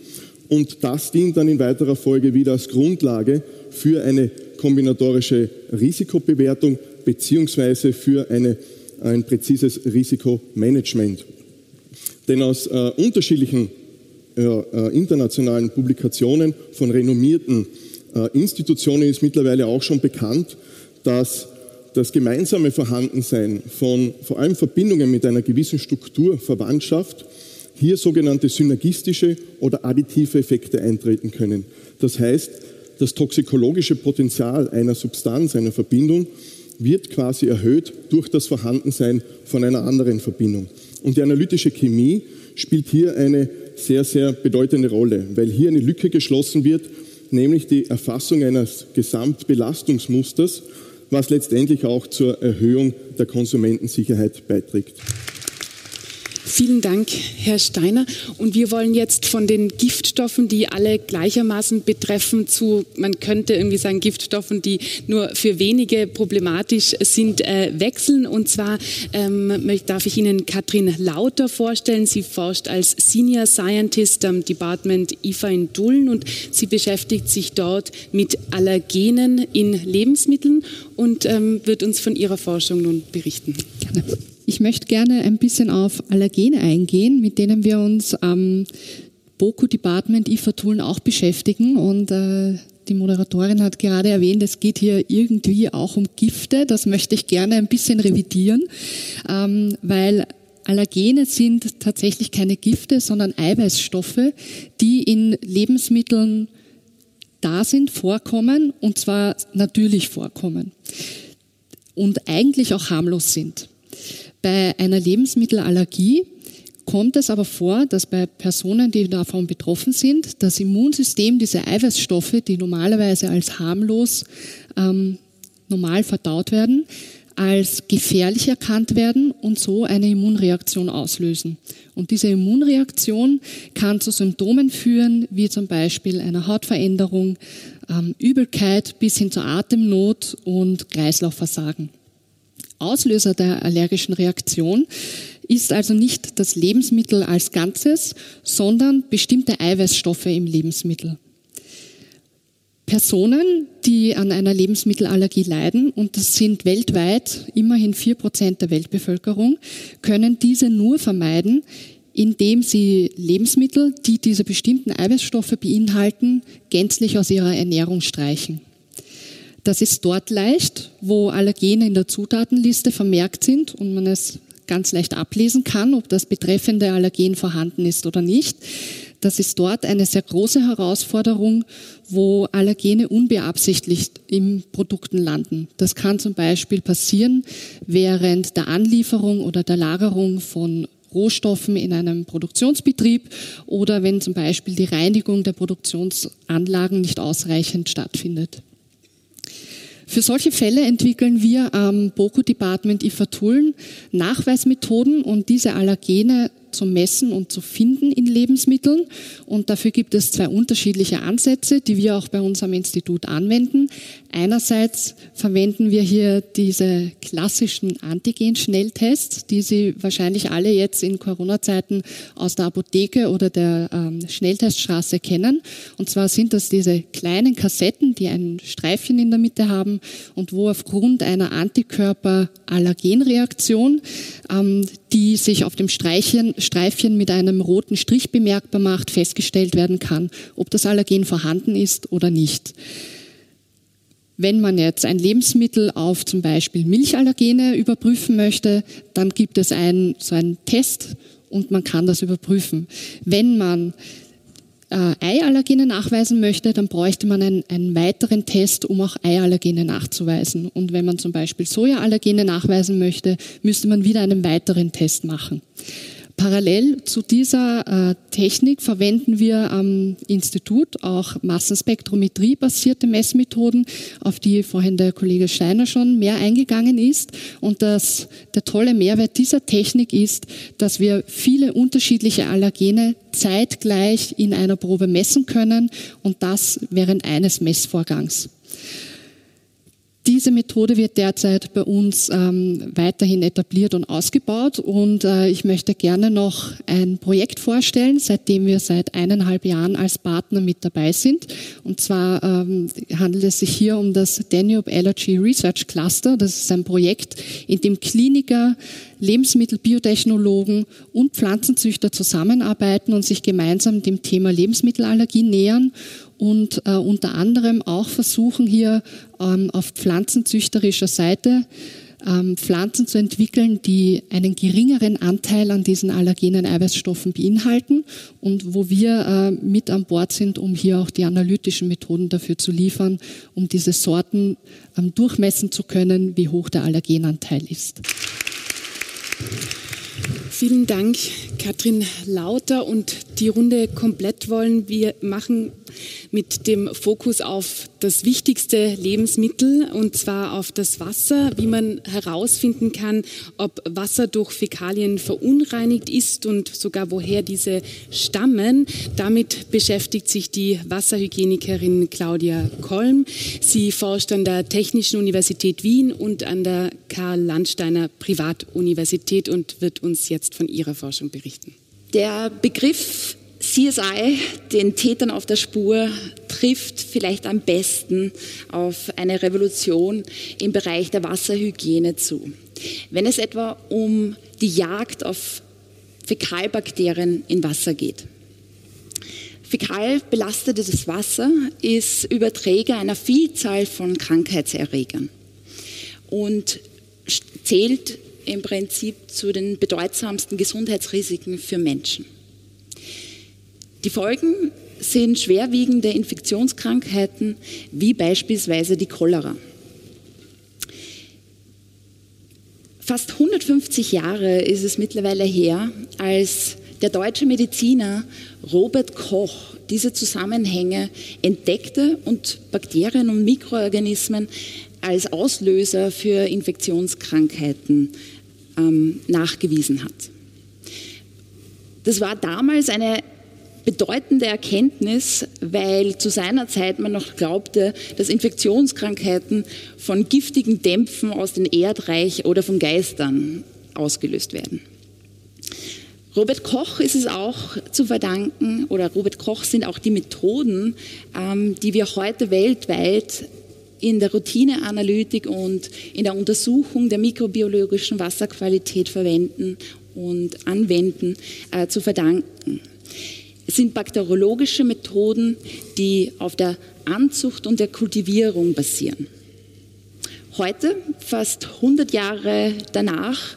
Und das dient dann in weiterer Folge wieder als Grundlage für eine kombinatorische Risikobewertung beziehungsweise für eine, ein präzises Risikomanagement. Denn aus äh, unterschiedlichen äh, äh, internationalen Publikationen von renommierten äh, Institutionen ist mittlerweile auch schon bekannt, dass das gemeinsame Vorhandensein von vor allem Verbindungen mit einer gewissen Strukturverwandtschaft hier sogenannte synergistische oder additive Effekte eintreten können. Das heißt, das toxikologische Potenzial einer Substanz, einer Verbindung wird quasi erhöht durch das Vorhandensein von einer anderen Verbindung. Und die analytische Chemie spielt hier eine sehr, sehr bedeutende Rolle, weil hier eine Lücke geschlossen wird, nämlich die Erfassung eines Gesamtbelastungsmusters, was letztendlich auch zur Erhöhung der Konsumentensicherheit beiträgt. Vielen Dank, Herr Steiner. Und wir wollen jetzt von den Giftstoffen, die alle gleichermaßen betreffen, zu, man könnte irgendwie sagen, Giftstoffen, die nur für wenige problematisch sind, äh, wechseln. Und zwar ähm, darf ich Ihnen Katrin Lauter vorstellen. Sie forscht als Senior Scientist am Department IFA in Dullen und sie beschäftigt sich dort mit Allergenen in Lebensmitteln und ähm, wird uns von ihrer Forschung nun berichten. Gerne. Ich möchte gerne ein bisschen auf Allergene eingehen, mit denen wir uns am BOKU Department IFA Toolen auch beschäftigen und äh, die Moderatorin hat gerade erwähnt, es geht hier irgendwie auch um Gifte. Das möchte ich gerne ein bisschen revidieren, ähm, weil Allergene sind tatsächlich keine Gifte, sondern Eiweißstoffe, die in Lebensmitteln da sind, vorkommen und zwar natürlich vorkommen und eigentlich auch harmlos sind. Bei einer Lebensmittelallergie kommt es aber vor, dass bei Personen, die davon betroffen sind, das Immunsystem diese Eiweißstoffe, die normalerweise als harmlos ähm, normal verdaut werden, als gefährlich erkannt werden und so eine Immunreaktion auslösen. Und diese Immunreaktion kann zu Symptomen führen, wie zum Beispiel einer Hautveränderung, ähm, Übelkeit bis hin zur Atemnot und Kreislaufversagen. Auslöser der allergischen Reaktion ist also nicht das Lebensmittel als Ganzes, sondern bestimmte Eiweißstoffe im Lebensmittel. Personen, die an einer Lebensmittelallergie leiden, und das sind weltweit immerhin vier Prozent der Weltbevölkerung, können diese nur vermeiden, indem sie Lebensmittel, die diese bestimmten Eiweißstoffe beinhalten, gänzlich aus ihrer Ernährung streichen. Das ist dort leicht, wo Allergene in der Zutatenliste vermerkt sind und man es ganz leicht ablesen kann, ob das betreffende Allergen vorhanden ist oder nicht. Das ist dort eine sehr große Herausforderung, wo Allergene unbeabsichtigt in Produkten landen. Das kann zum Beispiel passieren während der Anlieferung oder der Lagerung von Rohstoffen in einem Produktionsbetrieb oder wenn zum Beispiel die Reinigung der Produktionsanlagen nicht ausreichend stattfindet. Für solche Fälle entwickeln wir am BOKU Department IFA Tullen Nachweismethoden und diese Allergene zu messen und zu finden in Lebensmitteln. Und dafür gibt es zwei unterschiedliche Ansätze, die wir auch bei unserem Institut anwenden. Einerseits verwenden wir hier diese klassischen Antigen-Schnelltests, die Sie wahrscheinlich alle jetzt in Corona-Zeiten aus der Apotheke oder der ähm, Schnellteststraße kennen. Und zwar sind das diese kleinen Kassetten, die ein Streifchen in der Mitte haben und wo aufgrund einer Antikörper-Allergenreaktion, ähm, die sich auf dem Streifchen, Streifchen mit einem roten Strich bemerkbar macht, festgestellt werden kann, ob das Allergen vorhanden ist oder nicht. Wenn man jetzt ein Lebensmittel auf zum Beispiel Milchallergene überprüfen möchte, dann gibt es einen, so einen Test und man kann das überprüfen. Wenn man äh, Eiallergene nachweisen möchte, dann bräuchte man einen, einen, weiteren Test, um auch Eiallergene nachzuweisen. Und wenn man zum Beispiel Sojaallergene nachweisen möchte, müsste man wieder einen weiteren Test machen. Parallel zu dieser äh, Technik verwenden wir am Institut auch Massenspektrometrie-basierte Messmethoden, auf die vorhin der Kollege Steiner schon mehr eingegangen ist. Und das, der tolle Mehrwert dieser Technik ist, dass wir viele unterschiedliche Allergene zeitgleich in einer Probe messen können und das während eines Messvorgangs. Diese Methode wird derzeit bei uns ähm, weiterhin etabliert und ausgebaut und äh, ich möchte gerne noch ein Projekt vorstellen, seitdem wir seit eineinhalb Jahren als Partner mit dabei sind. Und zwar ähm, handelt es sich hier um das Danube Allergy Research Cluster. Das ist ein Projekt, in dem Kliniker, Lebensmittelbiotechnologen und Pflanzenzüchter zusammenarbeiten und sich gemeinsam dem Thema Lebensmittelallergie nähern und äh, unter anderem auch versuchen hier ähm, auf pflanzenzüchterischer Seite ähm, Pflanzen zu entwickeln, die einen geringeren Anteil an diesen allergenen Eiweißstoffen beinhalten und wo wir äh, mit an Bord sind, um hier auch die analytischen Methoden dafür zu liefern, um diese Sorten ähm, durchmessen zu können, wie hoch der Allergenanteil ist. Vielen Dank, Katrin Lauter. Und die Runde komplett wollen wir machen mit dem Fokus auf das wichtigste Lebensmittel und zwar auf das Wasser, wie man herausfinden kann, ob Wasser durch Fäkalien verunreinigt ist und sogar woher diese stammen. Damit beschäftigt sich die Wasserhygienikerin Claudia Kolm. Sie forscht an der Technischen Universität Wien und an der Karl Landsteiner Privatuniversität und wird uns jetzt von ihrer Forschung berichten. Der Begriff CSI, den Tätern auf der Spur, trifft vielleicht am besten auf eine Revolution im Bereich der Wasserhygiene zu. Wenn es etwa um die Jagd auf Fäkalbakterien in Wasser geht. Fäkal belastetes Wasser ist Überträger einer Vielzahl von Krankheitserregern und zählt im Prinzip zu den bedeutsamsten Gesundheitsrisiken für Menschen. Die Folgen sind schwerwiegende Infektionskrankheiten wie beispielsweise die Cholera. Fast 150 Jahre ist es mittlerweile her, als der deutsche Mediziner Robert Koch diese Zusammenhänge entdeckte und Bakterien und Mikroorganismen als Auslöser für Infektionskrankheiten ähm, nachgewiesen hat. Das war damals eine bedeutende Erkenntnis, weil zu seiner Zeit man noch glaubte, dass Infektionskrankheiten von giftigen Dämpfen aus dem Erdreich oder von Geistern ausgelöst werden. Robert Koch ist es auch zu verdanken, oder Robert Koch sind auch die Methoden, ähm, die wir heute weltweit in der Routineanalytik und in der Untersuchung der mikrobiologischen Wasserqualität verwenden und anwenden, äh, zu verdanken. Es sind bakteriologische Methoden, die auf der Anzucht und der Kultivierung basieren. Heute, fast 100 Jahre danach,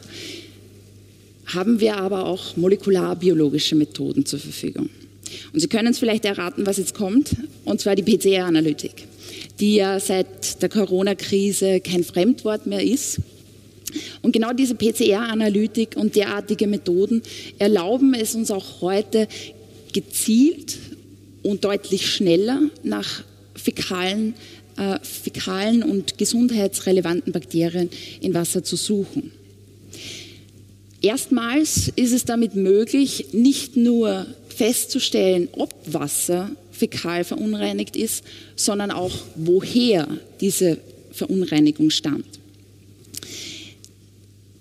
haben wir aber auch molekularbiologische Methoden zur Verfügung. Und Sie können es vielleicht erraten, was jetzt kommt, und zwar die PCR-Analytik, die ja seit der Corona-Krise kein Fremdwort mehr ist. Und genau diese PCR-Analytik und derartige Methoden erlauben es uns auch heute, gezielt und deutlich schneller nach fäkalen, äh, fäkalen und gesundheitsrelevanten Bakterien in Wasser zu suchen. Erstmals ist es damit möglich, nicht nur festzustellen, ob Wasser fäkal verunreinigt ist, sondern auch, woher diese Verunreinigung stammt.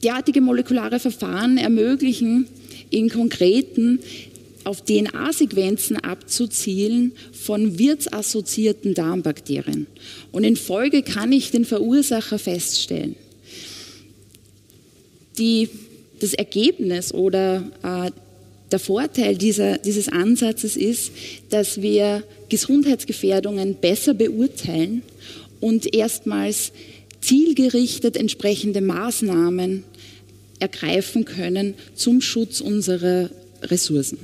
Derartige molekulare Verfahren ermöglichen in konkreten auf DNA-Sequenzen abzuzielen von wirtsassoziierten Darmbakterien. Und in Folge kann ich den Verursacher feststellen. Die, das Ergebnis oder äh, der Vorteil dieser, dieses Ansatzes ist, dass wir Gesundheitsgefährdungen besser beurteilen und erstmals zielgerichtet entsprechende Maßnahmen ergreifen können zum Schutz unserer Ressourcen.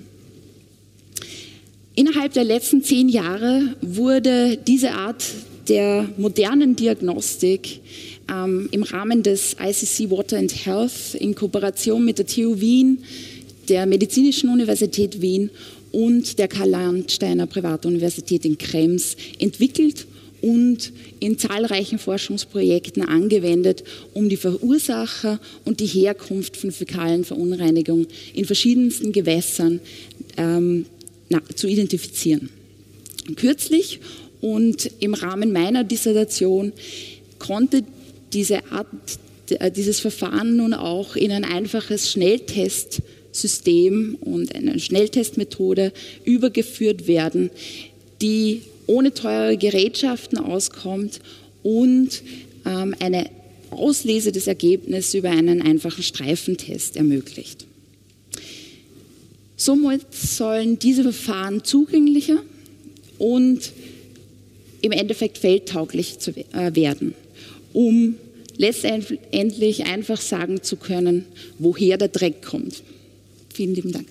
Innerhalb der letzten zehn Jahre wurde diese Art der modernen Diagnostik ähm, im Rahmen des ICC Water and Health in Kooperation mit der TU Wien, der Medizinischen Universität Wien und der Karl-Landsteiner Privatuniversität in Krems entwickelt und in zahlreichen Forschungsprojekten angewendet, um die Verursacher und die Herkunft von fäkalen Verunreinigungen in verschiedensten Gewässern ähm, na, zu identifizieren. Kürzlich und im Rahmen meiner Dissertation konnte diese Art, äh, dieses Verfahren nun auch in ein einfaches Schnelltestsystem und eine Schnelltestmethode übergeführt werden, die ohne teure Gerätschaften auskommt und ähm, eine Auslese des Ergebnisses über einen einfachen Streifentest ermöglicht. Somit sollen diese Verfahren zugänglicher und im Endeffekt feldtauglich zu äh, werden, um letztendlich einfach sagen zu können, woher der Dreck kommt. Vielen lieben Dank.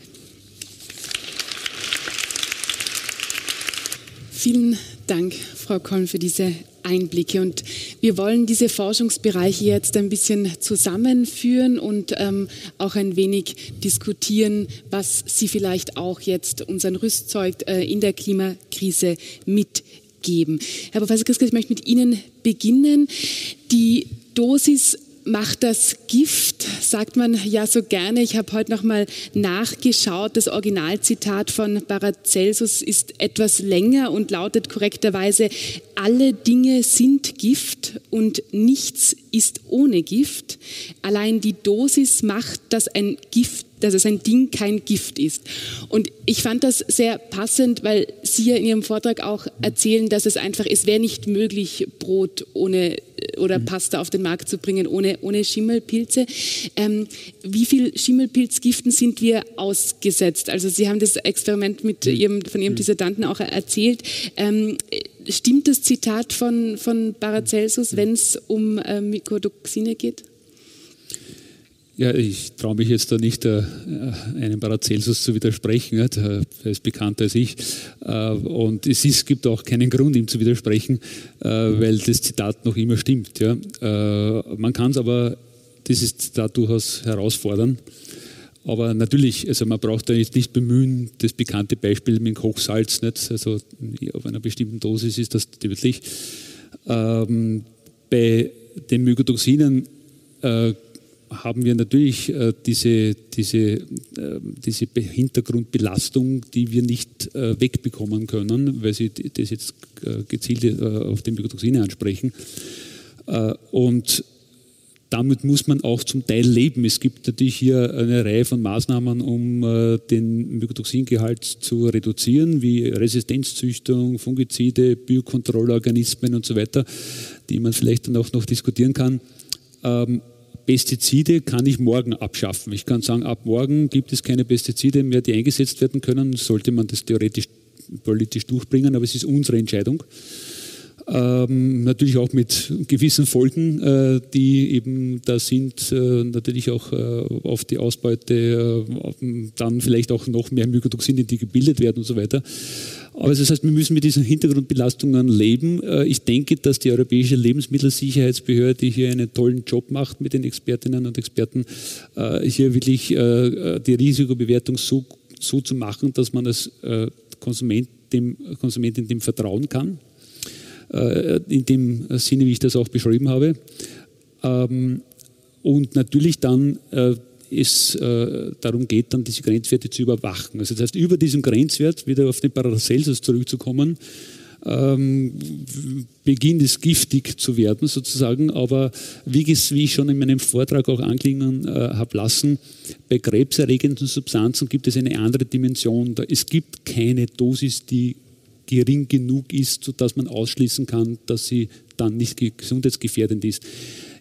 Vielen Dank, Frau Kolln, für diese Einblicke. Und wir wollen diese Forschungsbereiche jetzt ein bisschen zusammenführen und ähm, auch ein wenig diskutieren, was sie vielleicht auch jetzt unseren Rüstzeug äh, in der Klimakrise mitgeben. Herr Professor Christka, ich möchte mit Ihnen beginnen. Die Dosis macht das Gift, sagt man ja so gerne. Ich habe heute nochmal nachgeschaut. Das Originalzitat von Paracelsus ist etwas länger und lautet korrekterweise, alle Dinge sind Gift und nichts ist ohne Gift. Allein die Dosis macht, dass ein Gift dass es ein Ding kein Gift ist. Und ich fand das sehr passend, weil Sie ja in Ihrem Vortrag auch erzählen, dass es einfach, es wäre nicht möglich, Brot ohne oder Pasta auf den Markt zu bringen ohne, ohne Schimmelpilze. Ähm, wie viel Schimmelpilzgiften sind wir ausgesetzt? Also Sie haben das Experiment mit Ihrem, von Ihrem Dissertanten auch erzählt. Ähm, stimmt das Zitat von, von Paracelsus, wenn es um äh, Mykotoxine geht? Ja, ich traue mich jetzt da nicht, äh, einem Paracelsus zu widersprechen. Ja, ist bekannter als ich. Äh, und es ist, gibt auch keinen Grund, ihm zu widersprechen, äh, weil das Zitat noch immer stimmt. Ja. Äh, man kann es aber, dieses Zitat durchaus herausfordern. Aber natürlich, also man braucht da jetzt nicht bemühen, das bekannte Beispiel mit Kochsalz, nicht? also auf einer bestimmten Dosis ist das tödlich. Ähm, bei den Mykotoxinen äh, haben wir natürlich äh, diese, diese, äh, diese Hintergrundbelastung, die wir nicht äh, wegbekommen können, weil Sie das jetzt äh, gezielt äh, auf die Mykotoxine ansprechen. Äh, und damit muss man auch zum Teil leben. Es gibt natürlich hier eine Reihe von Maßnahmen, um den Mykotoxingehalt zu reduzieren, wie Resistenzzüchtung, Fungizide, Biokontrollorganismen und so weiter, die man vielleicht dann auch noch diskutieren kann. Ähm, Pestizide kann ich morgen abschaffen. Ich kann sagen, ab morgen gibt es keine Pestizide mehr, die eingesetzt werden können. Sollte man das theoretisch politisch durchbringen, aber es ist unsere Entscheidung. Ähm, natürlich auch mit gewissen Folgen, äh, die eben da sind, äh, natürlich auch äh, auf die Ausbeute, äh, dann vielleicht auch noch mehr Mykotoxine, die gebildet werden und so weiter. Aber das heißt, wir müssen mit diesen Hintergrundbelastungen leben. Äh, ich denke, dass die Europäische Lebensmittelsicherheitsbehörde hier einen tollen Job macht mit den Expertinnen und Experten, äh, hier wirklich äh, die Risikobewertung so, so zu machen, dass man als Konsument dem Konsumentin dem vertrauen kann. In dem Sinne, wie ich das auch beschrieben habe. Ähm, und natürlich dann es äh, darum geht, dann diese Grenzwerte zu überwachen. Also das heißt, über diesem Grenzwert, wieder auf den Paracelsus zurückzukommen, ähm, beginnt es giftig zu werden sozusagen, aber wie, wie ich schon in meinem Vortrag auch anklingen äh, habe lassen, bei krebserregenden Substanzen gibt es eine andere Dimension. Es gibt keine Dosis, die gering genug ist, sodass man ausschließen kann, dass sie dann nicht gesundheitsgefährdend ist.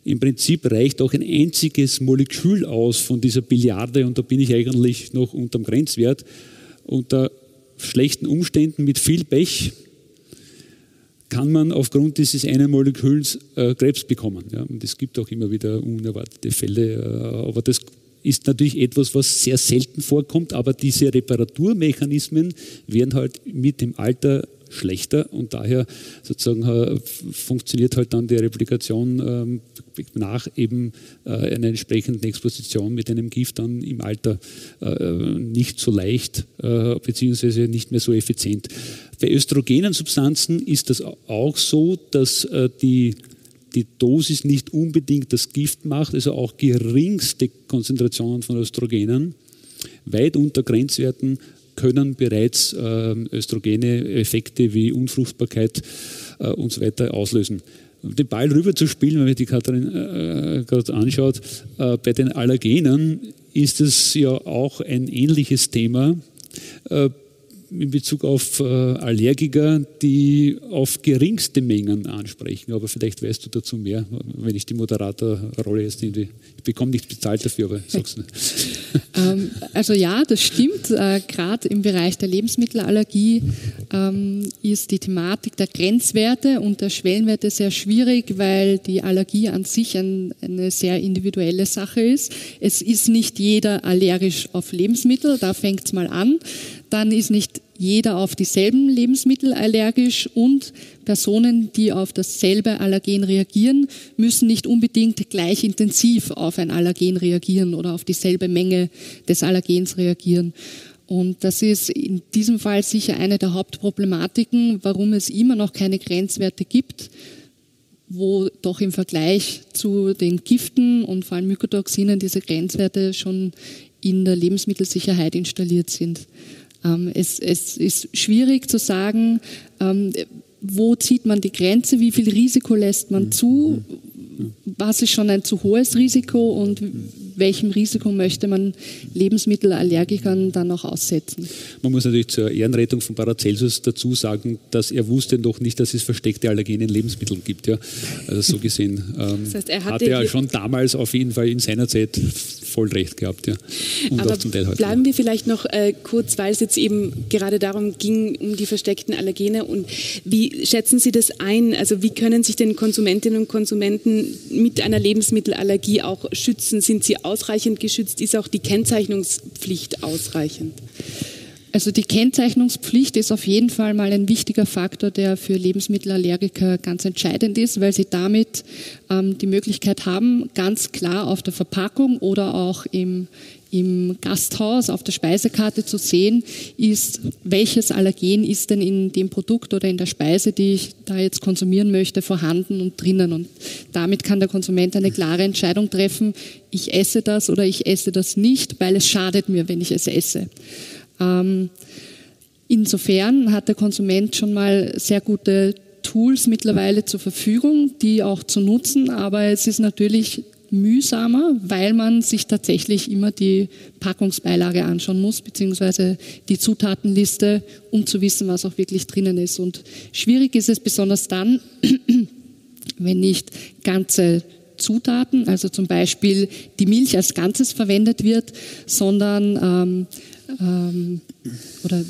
Im Prinzip reicht auch ein einziges Molekül aus von dieser Billiarde und da bin ich eigentlich noch unterm Grenzwert. Unter schlechten Umständen mit viel Pech kann man aufgrund dieses einen Moleküls äh, Krebs bekommen. Ja. Und es gibt auch immer wieder unerwartete Fälle, äh, aber das ist natürlich etwas, was sehr selten vorkommt, aber diese Reparaturmechanismen werden halt mit dem Alter schlechter und daher sozusagen äh, funktioniert halt dann die Replikation ähm, nach eben äh, einer entsprechenden Exposition mit einem Gift dann im Alter äh, nicht so leicht beziehungsweise nicht mehr so effizient. Bei östrogenen Substanzen ist das auch so, dass die die Dosis nicht unbedingt das Gift macht, also auch geringste Konzentrationen von Östrogenen, weit unter Grenzwerten können bereits äh, östrogene Effekte wie Unfruchtbarkeit äh, und so weiter auslösen. Den Ball rüber zu spielen, wenn man die Katharin äh, gerade anschaut, äh, bei den Allergenen ist es ja auch ein ähnliches Thema äh, in Bezug auf äh, Allergiker, die auf geringste Mengen ansprechen. Aber vielleicht weißt du dazu mehr, wenn ich die Moderatorrolle jetzt irgendwie. Ich bekomme nichts bezahlt dafür, aber sag's nicht. ähm, also ja, das stimmt. Äh, Gerade im Bereich der Lebensmittelallergie ähm, ist die Thematik der Grenzwerte und der Schwellenwerte sehr schwierig, weil die Allergie an sich ein, eine sehr individuelle Sache ist. Es ist nicht jeder allergisch auf Lebensmittel, da fängt es mal an dann ist nicht jeder auf dieselben Lebensmittel allergisch und Personen, die auf dasselbe Allergen reagieren, müssen nicht unbedingt gleich intensiv auf ein Allergen reagieren oder auf dieselbe Menge des Allergens reagieren. Und das ist in diesem Fall sicher eine der Hauptproblematiken, warum es immer noch keine Grenzwerte gibt, wo doch im Vergleich zu den Giften und vor allem Mykotoxinen diese Grenzwerte schon in der Lebensmittelsicherheit installiert sind. Ähm, es, es, ist schwierig zu sagen, ähm, wo zieht man die Grenze, wie viel Risiko lässt man zu, was ist schon ein zu hohes Risiko und welchem Risiko möchte man Lebensmittelallergikern dann noch aussetzen? Man muss natürlich zur Ehrenrettung von Paracelsus dazu sagen, dass er wusste noch nicht, dass es versteckte Allergene in Lebensmitteln gibt. Ja? Also so gesehen ähm, das heißt, er hatte, er schon damals auf jeden Fall in seiner Zeit voll recht gehabt. Ja. Und Aber bleiben wir vielleicht noch äh, kurz, weil es jetzt eben gerade darum ging, um die versteckten Allergene. Und wie schätzen Sie das ein? Also wie können sich denn Konsumentinnen und Konsumenten mit einer Lebensmittelallergie auch schützen? Sind sie ausreichend geschützt? Ist auch die Kennzeichnungspflicht ausreichend? Also die Kennzeichnungspflicht ist auf jeden Fall mal ein wichtiger Faktor, der für Lebensmittelallergiker ganz entscheidend ist, weil sie damit ähm, die Möglichkeit haben, ganz klar auf der Verpackung oder auch im, im Gasthaus auf der Speisekarte zu sehen, ist, welches Allergen ist denn in dem Produkt oder in der Speise, die ich da jetzt konsumieren möchte, vorhanden und drinnen. Und damit kann der Konsument eine klare Entscheidung treffen, ich esse das oder ich esse das nicht, weil es schadet mir, wenn ich es esse. Ähm, insofern hat der Konsument schon mal sehr gute Tools mittlerweile zur Verfügung, die auch zu nutzen, aber es ist natürlich mühsamer, weil man sich tatsächlich immer die Packungsbeilage anschauen muss, beziehungsweise die Zutatenliste, um zu wissen, was auch wirklich drinnen ist. Und schwierig ist es besonders dann, wenn nicht ganze Zutaten, also zum Beispiel die Milch als Ganzes verwendet wird, sondern ähm, ähm, oder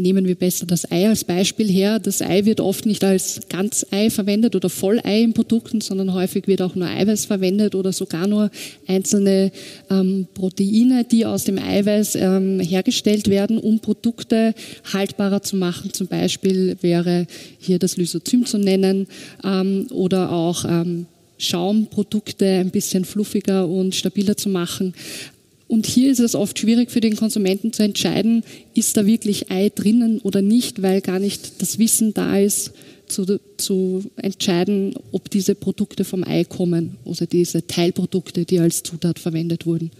nehmen wir besser das Ei als Beispiel her. Das Ei wird oft nicht als Ganzei verwendet oder Vollei in Produkten, sondern häufig wird auch nur Eiweiß verwendet oder sogar nur einzelne ähm, Proteine, die aus dem Eiweiß ähm, hergestellt werden, um Produkte haltbarer zu machen. Zum Beispiel wäre hier das Lysozym zu nennen ähm, oder auch ähm, Schaumprodukte ein bisschen fluffiger und stabiler zu machen. Und hier ist es oft schwierig für den Konsumenten zu entscheiden, ist da wirklich Ei drinnen oder nicht, weil gar nicht das Wissen da ist, zu, zu entscheiden, ob diese Produkte vom Ei kommen oder diese Teilprodukte, die als Zutat verwendet wurden.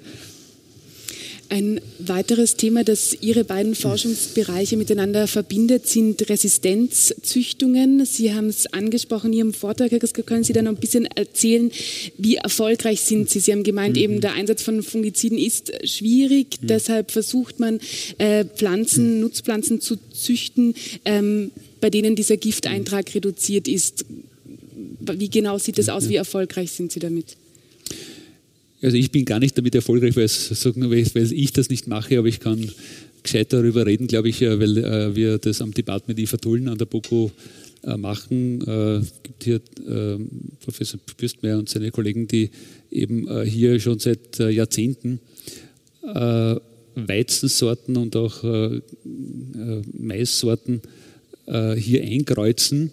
Ein weiteres Thema, das Ihre beiden Forschungsbereiche miteinander verbindet, sind Resistenzzüchtungen. Sie haben es angesprochen in Ihrem Vortrag. Können Sie da noch ein bisschen erzählen, wie erfolgreich sind Sie? Sie haben gemeint, mhm. eben der Einsatz von Fungiziden ist schwierig. Mhm. Deshalb versucht man, äh, Pflanzen, mhm. Nutzpflanzen zu züchten, ähm, bei denen dieser Gifteintrag reduziert ist. Wie genau sieht das aus? Wie erfolgreich sind Sie damit? Also ich bin gar nicht damit erfolgreich, weil, ich das nicht mache, aber ich kann gescheit darüber reden, glaube ich, weil äh, wir das am Department IFA Tullen an der BOKU äh, machen. Es gibt hier Professor Bürstmeier und seine Kollegen, die eben hier schon seit Jahrzehnten Weizensorten und auch Maissorten hier einkreuzen,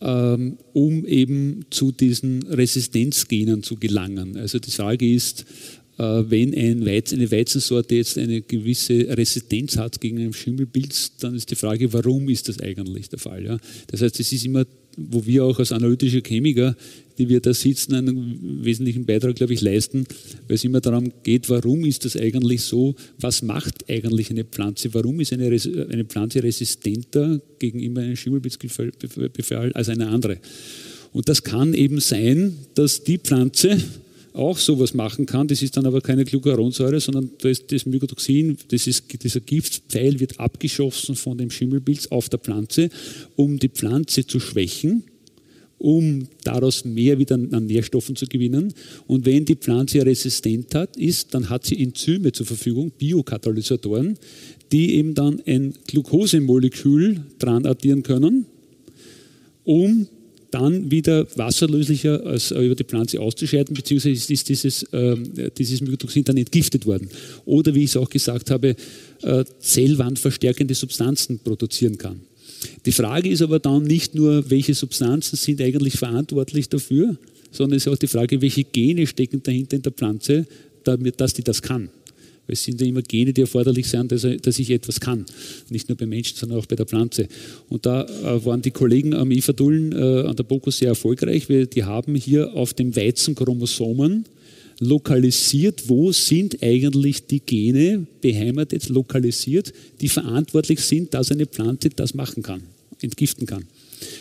ähm, um eben zu diesen Resistenzgenen zu gelangen. Also die Frage ist, äh, wenn ein Weizen, eine Weizensorte jetzt eine gewisse Resistenz hat gegen einen Schimmelpilz, dann ist die Frage, warum ist das eigentlich der Fall? Ja? Das heißt, es ist immer, wo wir auch als analytische Chemiker, die wir da sitzen, einen wesentlichen Beitrag, glaube ich, leisten, weil es immer darum geht, warum ist das eigentlich so? Was macht eigentlich eine Pflanze? Warum ist eine, eine Pflanze resistenter gegenüber einem Schimmelpilzbefall als eine andere? Und das kann eben sein, dass die Pflanze, auch sowas machen kann. Das ist dann aber keine Glucuronsäure, sondern da ist das Mycotoxin, das ist, dieser Giftpfeil wird abgeschossen von dem Schimmelpilz auf der Pflanze, um die Pflanze zu schwächen, um daraus mehr wieder an Nährstoffen zu gewinnen. Und wenn die Pflanze resistent hat, ist, dann hat sie Enzyme zur Verfügung, Biokatalysatoren, die eben dann ein Glukosemolekül dran addieren können, um dann wieder wasserlöslicher als über die Pflanze auszuscheiden, beziehungsweise ist dieses, äh, dieses Mykotoxin dann entgiftet worden. Oder wie ich es auch gesagt habe, äh, zellwandverstärkende Substanzen produzieren kann. Die Frage ist aber dann nicht nur, welche Substanzen sind eigentlich verantwortlich dafür, sondern es ist auch die Frage, welche Gene stecken dahinter in der Pflanze, damit, dass die das kann. Es sind ja immer Gene, die erforderlich sind, dass, ich etwas kann. Nicht nur bei Menschen, sondern auch bei der Pflanze. Und da äh, waren die Kollegen am IFA-Dullen äh, an der BOKU sehr erfolgreich, weil die haben hier auf dem Weizenchromosomen lokalisiert, wo sind eigentlich die Gene beheimatet, lokalisiert, die verantwortlich sind, dass eine Pflanze das machen kann, entgiften kann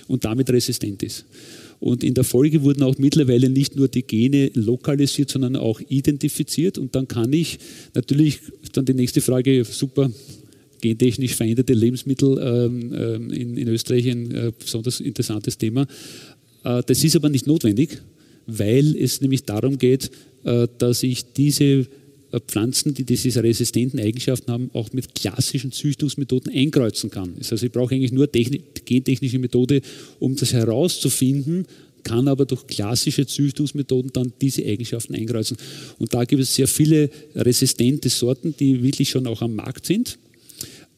und damit resistent ist. Und in der Folge wurden auch mittlerweile nicht nur die Gene lokalisiert, sondern auch identifiziert. Und dann kann ich natürlich dann die nächste Frage, super, gentechnisch veränderte Lebensmittel ähm, ähm, in, in, Österreich ein äh, besonders interessantes Thema. Äh, das ist aber nicht notwendig, weil es nämlich darum geht, dass ich diese äh, Pflanzen, die diese resistenten Eigenschaften haben, auch mit klassischen Züchtungsmethoden einkreuzen kann. Das heißt, ich brauche eigentlich nur gentechnische Methode, um das herauszufinden, kann aber durch klassische Züchtungsmethoden dann diese Eigenschaften einkreuzen. Und da gibt es sehr viele resistente Sorten, die wirklich schon auch am Markt sind.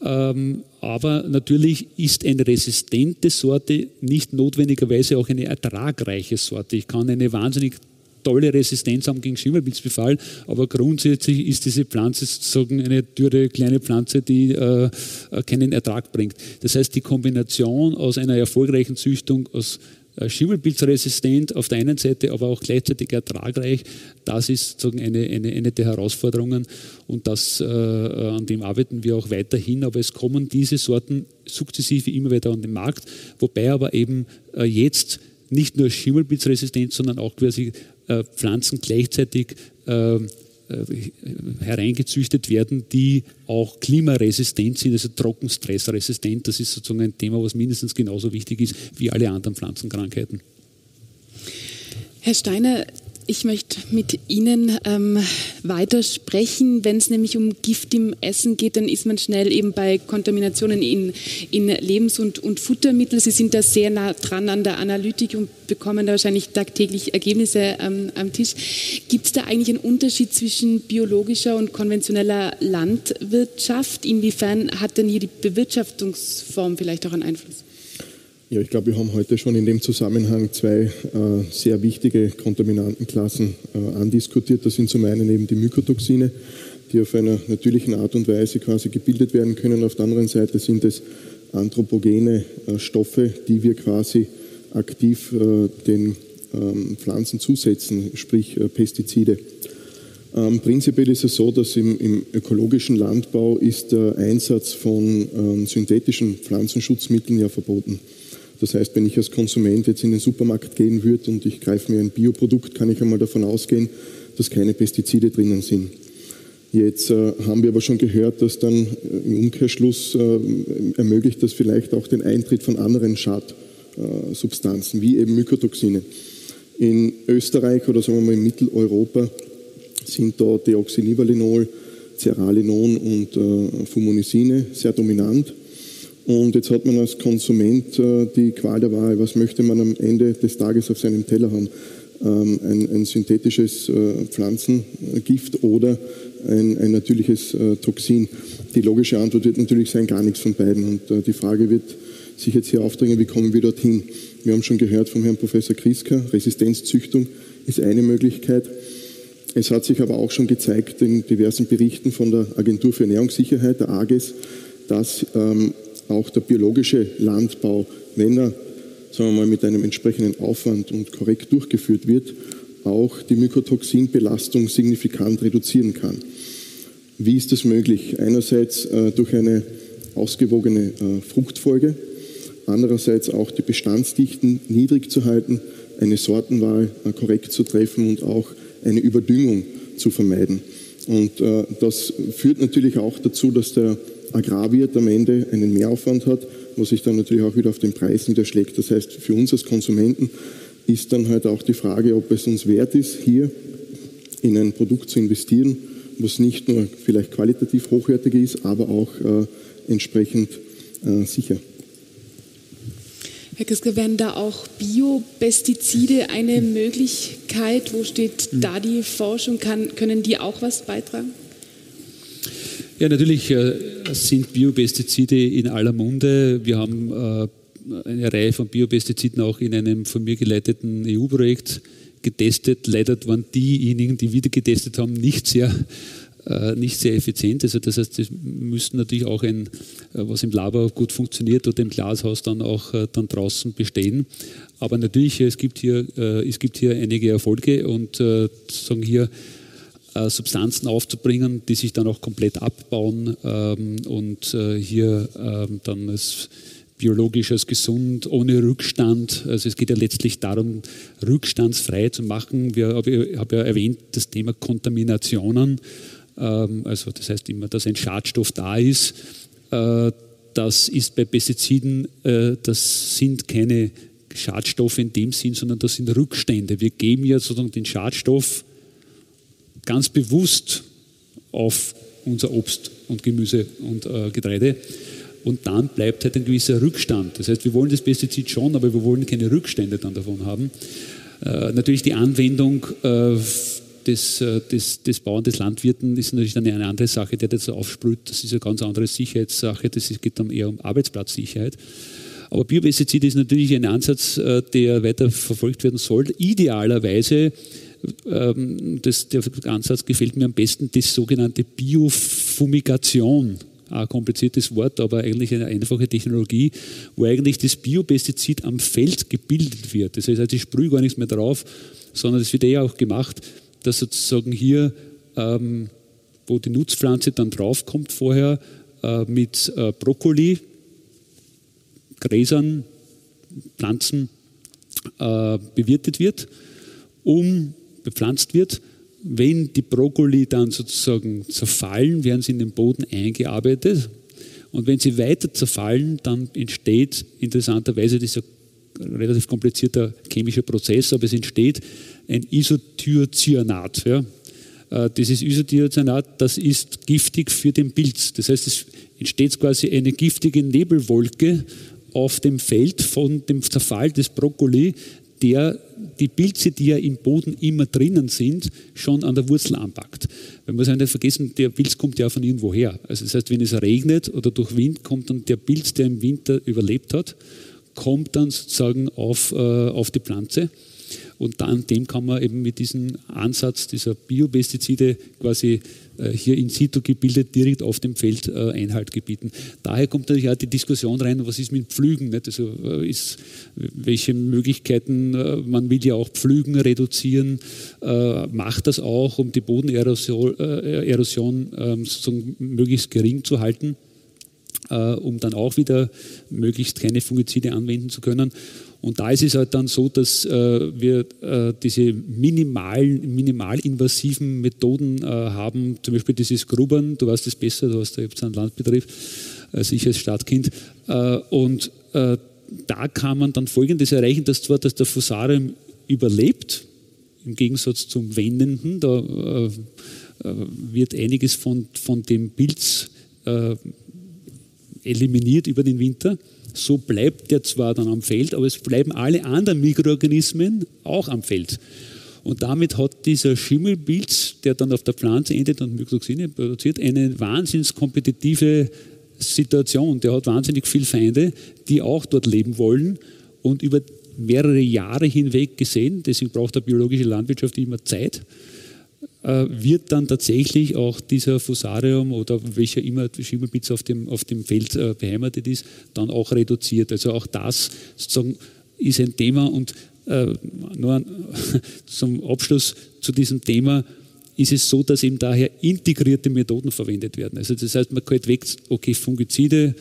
Ähm, aber natürlich ist eine resistente Sorte nicht notwendigerweise auch eine ertragreiche Sorte. Ich kann eine wahnsinnig tolle Resistenz haben gegen Schimmelpilzbefall, aber grundsätzlich ist diese Pflanze sozusagen eine dürre kleine Pflanze, die äh, keinen Ertrag bringt. Das heißt, die Kombination aus einer erfolgreichen Züchtung aus äh, Schimmelpilzresistent auf der einen Seite, aber auch gleichzeitig ertragreich. Das ist sozusagen eine, eine, eine der Herausforderungen und das, äh, an dem arbeiten wir auch weiterhin. Aber es kommen diese Sorten sukzessive immer weiter an den Markt, wobei aber eben äh, jetzt nicht nur Schimmelpilzresistent, sondern auch quasi äh, Pflanzen gleichzeitig äh, äh, hereingezüchtet werden, die auch klimaresistent sind, also trockenstressresistent. Das ist sozusagen ein Thema, was mindestens genauso wichtig ist wie alle anderen Pflanzenkrankheiten. Herr Steiner, ich möchte mit Ihnen ähm, weitersprechen. Wenn es nämlich um Gift im Essen geht, dann ist man schnell eben bei Kontaminationen in, in Lebens- und, und Futtermittel. Sie sind da sehr nah dran an der Analytik und bekommen da wahrscheinlich tagtäglich Ergebnisse ähm, am Tisch. Gibt es da eigentlich einen Unterschied zwischen biologischer und konventioneller Landwirtschaft? Inwiefern hat denn hier die Bewirtschaftungsform vielleicht auch einen Einfluss? Ja, ich glaube, wir haben heute schon in dem Zusammenhang zwei äh, sehr wichtige Kontaminantenklassen äh, andiskutiert. Das sind zum einen eben die Mykotoxine, die auf einer natürlichen Art und Weise quasi gebildet werden können. Auf der anderen Seite sind es anthropogene äh, Stoffe, die wir quasi aktiv äh, den ähm, Pflanzen zusetzen, sprich äh, Pestizide. Ähm, prinzipiell ist es so, dass im, im, ökologischen Landbau ist der Einsatz von ähm, synthetischen Pflanzenschutzmitteln ja verboten. Das heißt, wenn ich als Konsument jetzt in den Supermarkt gehen würde und ich greife mir ein Bioprodukt, kann ich einmal davon ausgehen, dass keine Pestizide drinnen sind. Jetzt äh, haben wir aber schon gehört, dass dann äh, im Umkehrschluss äh, ermöglicht das vielleicht auch den Eintritt von anderen Schadsubstanzen, wie eben Mykotoxine. In Österreich oder sagen wir mal in Mitteleuropa sind da Deoxynivalenol, Ceralinon und äh, Fumonisine sehr dominant. Und jetzt hat man als Konsument äh, die Qual der Wahl, was möchte man am Ende des Tages auf seinem Teller haben. Ähm, ein, ein, synthetisches äh, Pflanzengift oder ein, ein natürliches äh, Toxin. Die logische Antwort wird natürlich sein, gar nichts von beiden. Und die Frage wird sich jetzt hier aufdrängen, wie kommen wir dorthin? Wir haben schon gehört vom Herrn Professor Kriska, Resistenzzüchtung ist eine Möglichkeit. Es hat sich aber auch schon gezeigt in diversen Berichten von der Agentur für Ernährungssicherheit, der AGES, dass ähm, auch der biologische Landbau, wenn er sagen wir mal, mit einem entsprechenden Aufwand und korrekt durchgeführt wird, auch die Mykotoxinbelastung signifikant reduzieren kann. Wie ist das möglich? Einerseits äh, durch eine ausgewogene äh, Fruchtfolge, andererseits auch die Bestandsdichten niedrig zu halten, eine Sortenwahl äh, korrekt zu treffen und auch eine Überdüngung zu vermeiden. Und äh, das führt natürlich auch dazu, dass der Agrarwirt am Ende einen Mehraufwand hat, was sich dann natürlich auch wieder auf den Preis niederschlägt. Das heißt, für uns als Konsumenten ist dann halt auch die Frage, ob es uns wert ist, hier in ein Produkt zu investieren, was nicht nur vielleicht qualitativ hochwertig ist, aber auch äh, entsprechend äh, sicher. Herr Kisker, werden da auch Biopestizide eine Möglichkeit? Wo steht da die Forschung? Kann, können die auch was beitragen? Ja, natürlich äh, sind Biopestizide in aller Munde. Wir haben äh, eine Reihe von Biopestiziden auch in einem von mir geleiteten EU-Projekt getestet. Leider waren diejenigen, die wieder getestet haben, nicht sehr, äh, nicht sehr effizient. Also das heißt, das müssten natürlich auch ein, was im Labor gut funktioniert oder im Glashaus dann auch dann draußen bestehen. Aber natürlich, es gibt hier, es gibt hier einige Erfolge und sagen hier, äh, Substanzen aufzubringen, die sich dann auch komplett abbauen ähm, und äh, hier ähm, dann als biologisch als gesund, ohne Rückstand. Also es geht ja letztlich darum, rückstandsfrei zu machen. Wir, ich habe ja erwähnt, das Thema Kontaminationen. Ähm, also das heißt immer, dass ein Schadstoff da ist. Äh, das ist bei Pestiziden, äh, das sind keine Schadstoffe in dem Sinn, sondern das sind Rückstände. Wir geben ja sozusagen den Schadstoff ganz bewusst auf unser Obst und Gemüse und äh, Getreide. Und dann bleibt halt ein gewisser Rückstand. Das heißt, wir wollen das Pestizid schon, aber wir wollen keine Rückstände dann davon haben. Äh, natürlich die Anwendung äh, des, äh, des, des Bauern, des Landwirten ist natürlich dann eine andere Sache, der das aufsprüht. Das ist eine ganz andere Sicherheitssache. Das geht dann eher um Arbeitsplatzsicherheit. Aber Biopestizide ist natürlich ein Ansatz, äh, der weiter verfolgt werden soll. Idealerweise ähm, das, der Ansatz gefällt mir am besten, die sogenannte Biofumigation. Ein kompliziertes Wort, aber eigentlich eine einfache Technologie, wo eigentlich das Biopestizid am Feld gebildet wird. Das heißt, ich sprühe gar nichts mehr drauf, sondern es wird eher auch gemacht, dass sozusagen hier, ähm, wo die Nutzpflanze dann draufkommt vorher, äh, mit äh, Brokkoli, Gräsern, Pflanzen äh, bewirtet wird, um bepflanzt wird. Wenn die Brokkoli dann sozusagen zerfallen, werden sie in den Boden eingearbeitet. Und wenn sie weiter zerfallen, dann entsteht interessanterweise dieser relativ komplizierter chemischer Prozess, aber es entsteht ein Isothiocyanat. Ja. Äh, dieses Isothiocyanat, das ist giftig für den Pilz. Das heißt, es entsteht quasi eine giftige Nebelwolke auf dem Feld von dem Zerfall des Brokkoli, der die Pilze, die ja im Boden immer drinnen sind, schon an der Wurzel anpackt. Man muss ja nicht vergessen, der Pilz kommt ja von irgendwoher. Also das heißt, wenn es regnet oder durch Wind, kommt dann der Pilz, der im Winter überlebt hat, kommt dann sozusagen auf, äh, auf die Pflanze und dann dem kann man eben mit diesem Ansatz dieser Biopestizide quasi äh, hier in situ gebildet direkt auf dem Feld äh, Einhalt gebieten. Daher kommt natürlich auch die Diskussion rein, was ist mit Pflügen? Also äh, ist, welche Möglichkeiten, man will ja auch Pflügen reduzieren, macht das auch, um die Bodenerosion Erosion, ähm, sozusagen möglichst gering zu halten. Um dann auch wieder möglichst keine Fungizide anwenden zu können. Und da ist es halt dann so, dass äh, wir äh, diese minimalen, minimalinvasiven Methoden äh, haben, zum Beispiel dieses Grubbern, du weißt es besser, du hast ja einen Landbetrieb, als ich als Stadtkind. Äh, und äh, da kann man dann Folgendes erreichen, dass zwar dass der Fusarium überlebt, im Gegensatz zum Wendenden, da äh, wird einiges von, von dem Pilz eliminiert über den Winter. So bleibt der zwar dann am Feld, aber es bleiben alle anderen Mikroorganismen auch am Feld. Und damit hat dieser Schimmelpilz, der dann auf der Pflanze endet und Myxoxine produziert, eine wahnsinnig kompetitive Situation. Der hat wahnsinnig viele Feinde, die auch dort leben wollen und über mehrere Jahre hinweg gesehen, deswegen braucht der biologische Landwirtschaft immer Zeit, wird dann tatsächlich auch dieser Fusarium oder welcher immer Schimmelpilz auf dem, auf dem Feld äh, beheimatet ist, dann auch reduziert. Also auch das sozusagen ist ein Thema und äh, nur zum Abschluss zu diesem Thema ist es so, dass eben daher integrierte Methoden verwendet werden. Also das heißt, man kann weg, okay, Fungizide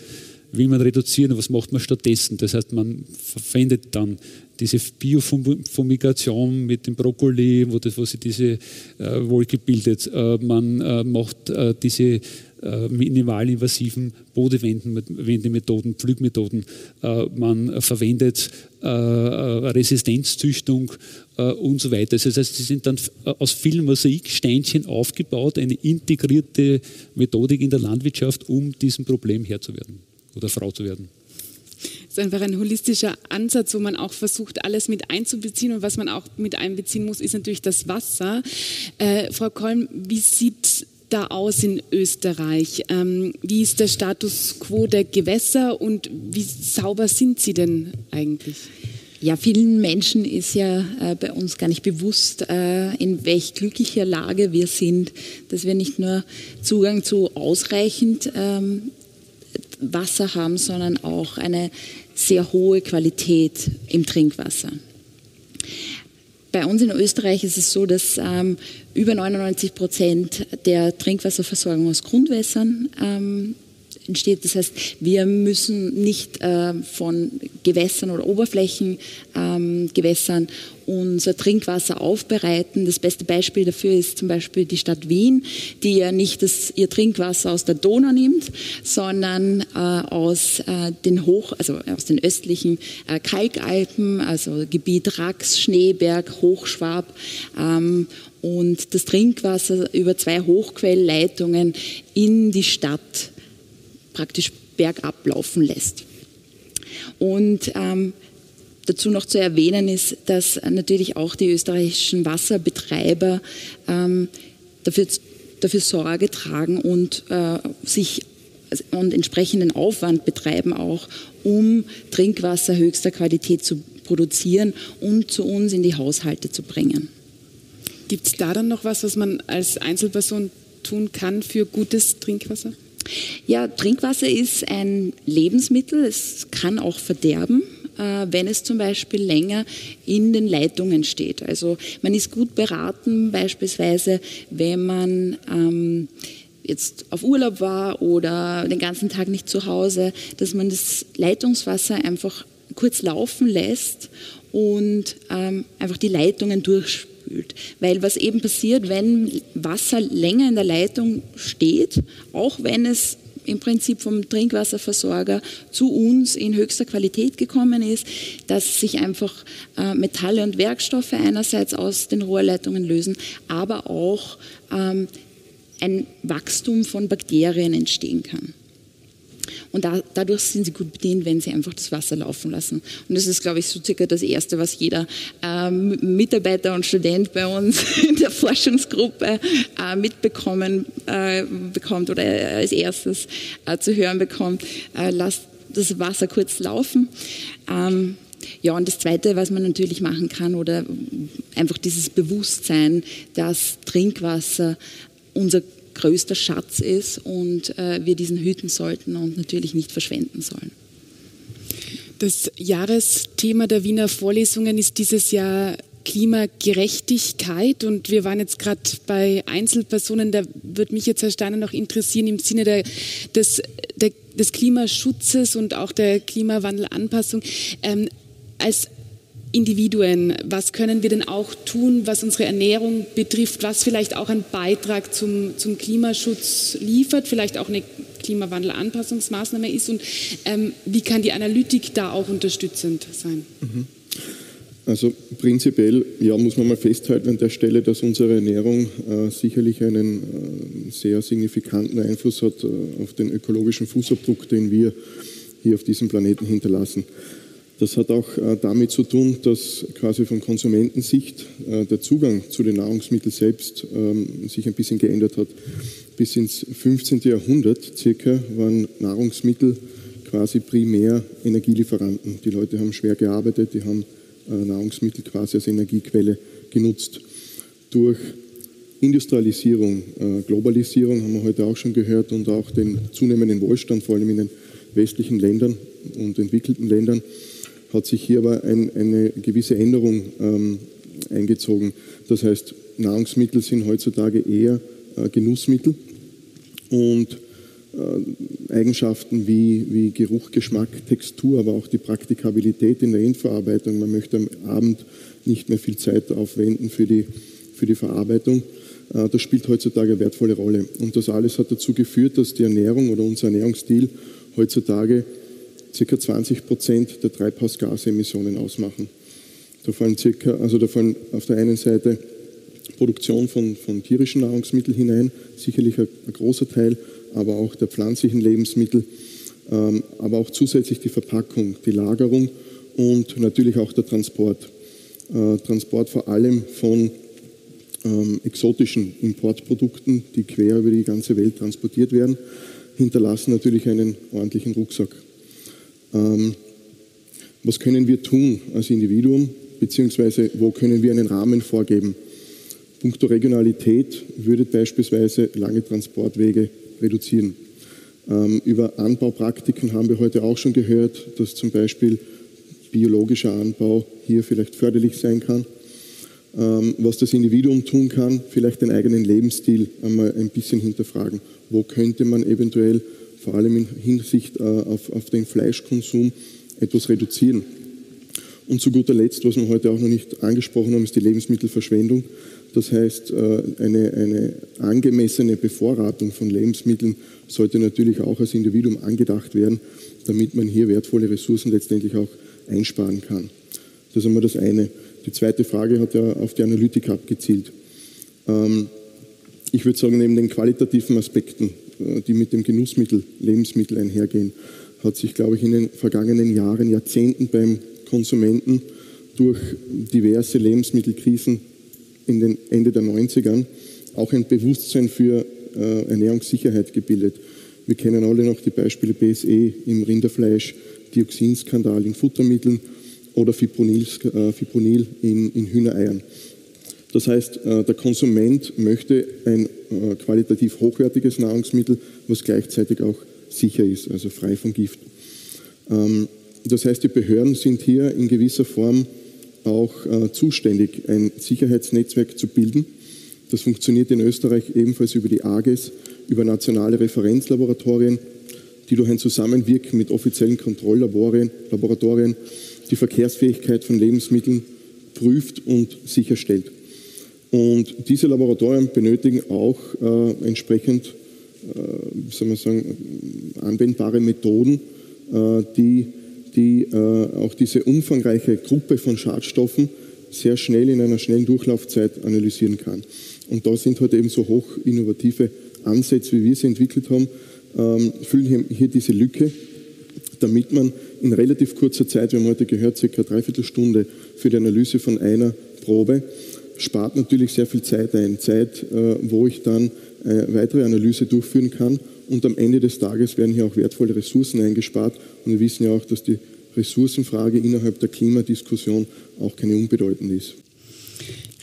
will man reduzieren, was macht man stattdessen? Das heißt, man verwendet dann diese Biofumigation mit dem Brokkoli, wo, das, wo sich diese äh, Wolke bildet. Äh, man äh, macht äh, diese äh, minimalinvasiven Bodenwendemethoden, Pflügmethoden. Äh, man verwendet Resistenzzüchtung und so weiter. Das heißt, sie sind dann aus vielen Mosaiksteinchen aufgebaut, eine integrierte Methodik in der Landwirtschaft, um diesem Problem Herr zu werden oder Frau zu werden. Ist einfach ein holistischer Ansatz, wo man auch versucht, alles mit einzubeziehen. Und was man auch mit einbeziehen muss, ist natürlich das Wasser. Äh, Frau Kolm, wie sieht da aus in Österreich? Ähm, wie ist der Status quo der Gewässer und wie sauber sind sie denn eigentlich? Ja, vielen Menschen ist ja äh, bei uns gar nicht bewusst, äh, in welch glücklicher Lage wir sind, dass wir nicht nur Zugang zu ausreichend ähm, Wasser haben, sondern auch eine sehr hohe Qualität im Trinkwasser. Bei uns in Österreich ist es so, dass ähm, über 99 Prozent der Trinkwasserversorgung aus Grundwässern ähm, entsteht. Das heißt, wir müssen nicht äh, von Gewässern oder Oberflächengewässern ähm, unser Trinkwasser aufbereiten. Das beste Beispiel dafür ist zum Beispiel die Stadt Wien, die ja nicht das, ihr Trinkwasser aus der Donau nimmt, sondern äh, aus äh, den Hoch, also aus den östlichen äh, Kalkalpen, also Gebiet Rax, Schneeberg, Hochschwab ähm, und das Trinkwasser über zwei Hochquellleitungen in die Stadt praktisch bergab laufen lässt. Und ähm, dazu noch zu erwähnen ist, dass natürlich auch die österreichischen Wasserbetreiber ähm, dafür, dafür Sorge tragen und äh, sich und entsprechenden Aufwand betreiben auch, um Trinkwasser höchster Qualität zu produzieren und zu uns in die Haushalte zu bringen. Gibt es da dann noch was, was man als Einzelperson tun kann für gutes Trinkwasser? Ja, Trinkwasser ist ein Lebensmittel. Es kann auch verderben, äh, wenn es zum Beispiel länger in den Leitungen steht. Also man ist gut beraten, beispielsweise, wenn man ähm, jetzt auf Urlaub war oder den ganzen Tag nicht zu Hause, dass man das Leitungswasser einfach kurz laufen lässt und ähm, einfach die Leitungen durchspült spült. Weil was eben passiert, wenn Wasser länger in der Leitung steht, auch wenn es im Prinzip vom Trinkwasserversorger zu uns in höchster Qualität gekommen ist, dass sich einfach äh, Metalle und Werkstoffe einerseits aus den Rohrleitungen lösen, aber auch ähm, ein Wachstum von Bakterien entstehen kann. Und da, dadurch sind sie gut bedient, wenn sie einfach das Wasser laufen lassen. Und das ist, glaube ich, so circa das Erste, was jeder ähm, Mitarbeiter und Student bei uns in der Forschungsgruppe äh, mitbekommen äh, bekommt oder als erstes äh, zu hören bekommt. Äh, lasst das Wasser kurz laufen. Ähm, ja, und das Zweite, was man natürlich machen kann, oder einfach dieses Bewusstsein, dass Trinkwasser unser größter Schatz ist und äh, wir diesen hüten sollten und natürlich nicht verschwenden sollen. Das Jahresthema der Wiener Vorlesungen ist dieses Jahr Klimagerechtigkeit und wir waren jetzt gerade bei Einzelpersonen, da würde mich jetzt Herr Steiner noch interessieren im Sinne der, des, der, des Klimaschutzes und auch der Klimawandelanpassung. Ähm, als Individuen, was können wir denn auch tun, was unsere Ernährung betrifft, was vielleicht auch einen Beitrag zum, zum Klimaschutz liefert, vielleicht auch eine Klimawandelanpassungsmaßnahme ist und ähm, wie kann die Analytik da auch unterstützend sein? Mhm. Also prinzipiell, ja, muss man mal festhalten an der Stelle, dass unsere Ernährung äh, sicherlich einen äh, sehr signifikanten Einfluss hat äh, auf den ökologischen Fußabdruck, den wir hier auf diesem Planeten hinterlassen. Das hat auch äh, damit zu tun, dass quasi von Konsumentensicht äh, der Zugang zu den Nahrungsmitteln selbst ähm, sich ein bisschen geändert hat. Bis ins 15. Jahrhundert circa waren Nahrungsmittel quasi primär Energielieferanten. Die Leute haben schwer gearbeitet, die haben äh, Nahrungsmittel quasi als Energiequelle genutzt. Durch Industrialisierung, Globalisierung haben wir heute auch schon gehört und auch den zunehmenden Wohlstand, vor allem in den westlichen Ländern und entwickelten Ländern, hat sich hier aber ein, eine gewisse Änderung ähm, eingezogen. Das heißt, Nahrungsmittel sind heutzutage eher äh, Genussmittel und äh, Eigenschaften wie, wie Geruch, Geschmack, Textur, aber auch die Praktikabilität in der Endverarbeitung. Man möchte am Abend nicht mehr viel Zeit aufwenden für die, für die Verarbeitung. Äh, das spielt heutzutage eine wertvolle Rolle. Und das alles hat dazu geführt, dass die Ernährung oder unser Ernährungsstil heutzutage ca. 20 Prozent der Treibhausgasemissionen ausmachen. Da fallen, circa, also da fallen auf der einen Seite Produktion von, von tierischen Nahrungsmitteln hinein, sicherlich ein, ein, großer Teil, aber auch der pflanzlichen Lebensmittel, ähm, aber auch zusätzlich die Verpackung, die Lagerung und natürlich auch der Transport. Äh, Transport vor allem von ähm, exotischen Importprodukten, die quer über die ganze Welt transportiert werden, hinterlassen natürlich einen ordentlichen Rucksack. Ähm, was können wir tun als Individuum, beziehungsweise wo können wir einen Rahmen vorgeben? Punkto Regionalität würde beispielsweise lange Transportwege reduzieren. Ähm, über Anbaupraktiken haben wir heute auch schon gehört, dass zum Beispiel biologischer Anbau hier vielleicht förderlich sein kann. Ähm, was das Individuum tun kann, vielleicht den eigenen Lebensstil einmal ein bisschen hinterfragen. Wo könnte man eventuell vor allem in Hinsicht äh, auf, auf den Fleischkonsum etwas reduzieren. Und zu guter Letzt, was wir heute auch noch nicht angesprochen haben, ist die Lebensmittelverschwendung. Das heißt, äh, eine, eine angemessene Bevorratung von Lebensmitteln sollte natürlich auch als Individuum angedacht werden, damit man hier wertvolle Ressourcen letztendlich auch einsparen kann. Das ist einmal das eine. Die zweite Frage hat ja auf die Analytik abgezielt. Ähm, ich würde sagen, neben den qualitativen Aspekten die mit dem Genussmittel, Lebensmittel einhergehen, hat sich, glaube ich, in den vergangenen Jahren, Jahrzehnten beim Konsumenten durch diverse Lebensmittelkrisen in den Ende der 90ern auch ein Bewusstsein für äh, Ernährungssicherheit gebildet. Wir kennen alle noch die Beispiele BSE im Rinderfleisch, Dioxinskandal in Futtermitteln oder Fipronil, äh, in, in Hühnereiern. Das heißt, äh, der Konsument möchte ein äh, qualitativ hochwertiges Nahrungsmittel, was gleichzeitig auch sicher ist, also frei von Gift. Ähm, das heißt, die Behörden sind hier in gewisser Form auch äh, zuständig, ein Sicherheitsnetzwerk zu bilden. Das funktioniert in Österreich ebenfalls über die AGES, über nationale Referenzlaboratorien, die durch ein Zusammenwirken mit offiziellen Kontrolllaboratorien die Verkehrsfähigkeit von Lebensmitteln prüft und sicherstellt. Und diese Laboratorien benötigen auch äh, entsprechend, äh, wie soll man sagen, anwendbare Methoden, äh, die, die äh, auch diese umfangreiche Gruppe von Schadstoffen sehr schnell in einer schnellen Durchlaufzeit analysieren kann. Und da sind heute eben so hoch innovative Ansätze, wie wir sie entwickelt haben, ähm, füllen hier diese Lücke, damit man in relativ kurzer Zeit, wir haben heute gehört, circa dreiviertel Stunde für die Analyse von einer Probe, spart natürlich sehr viel Zeit ein. Zeit, äh, wo ich dann eine äh, weitere Analyse durchführen kann. Und am Ende des Tages werden hier auch wertvolle Ressourcen eingespart. Und wir wissen ja auch, dass die Ressourcenfrage innerhalb der Klimadiskussion auch keine unbedeutende ist.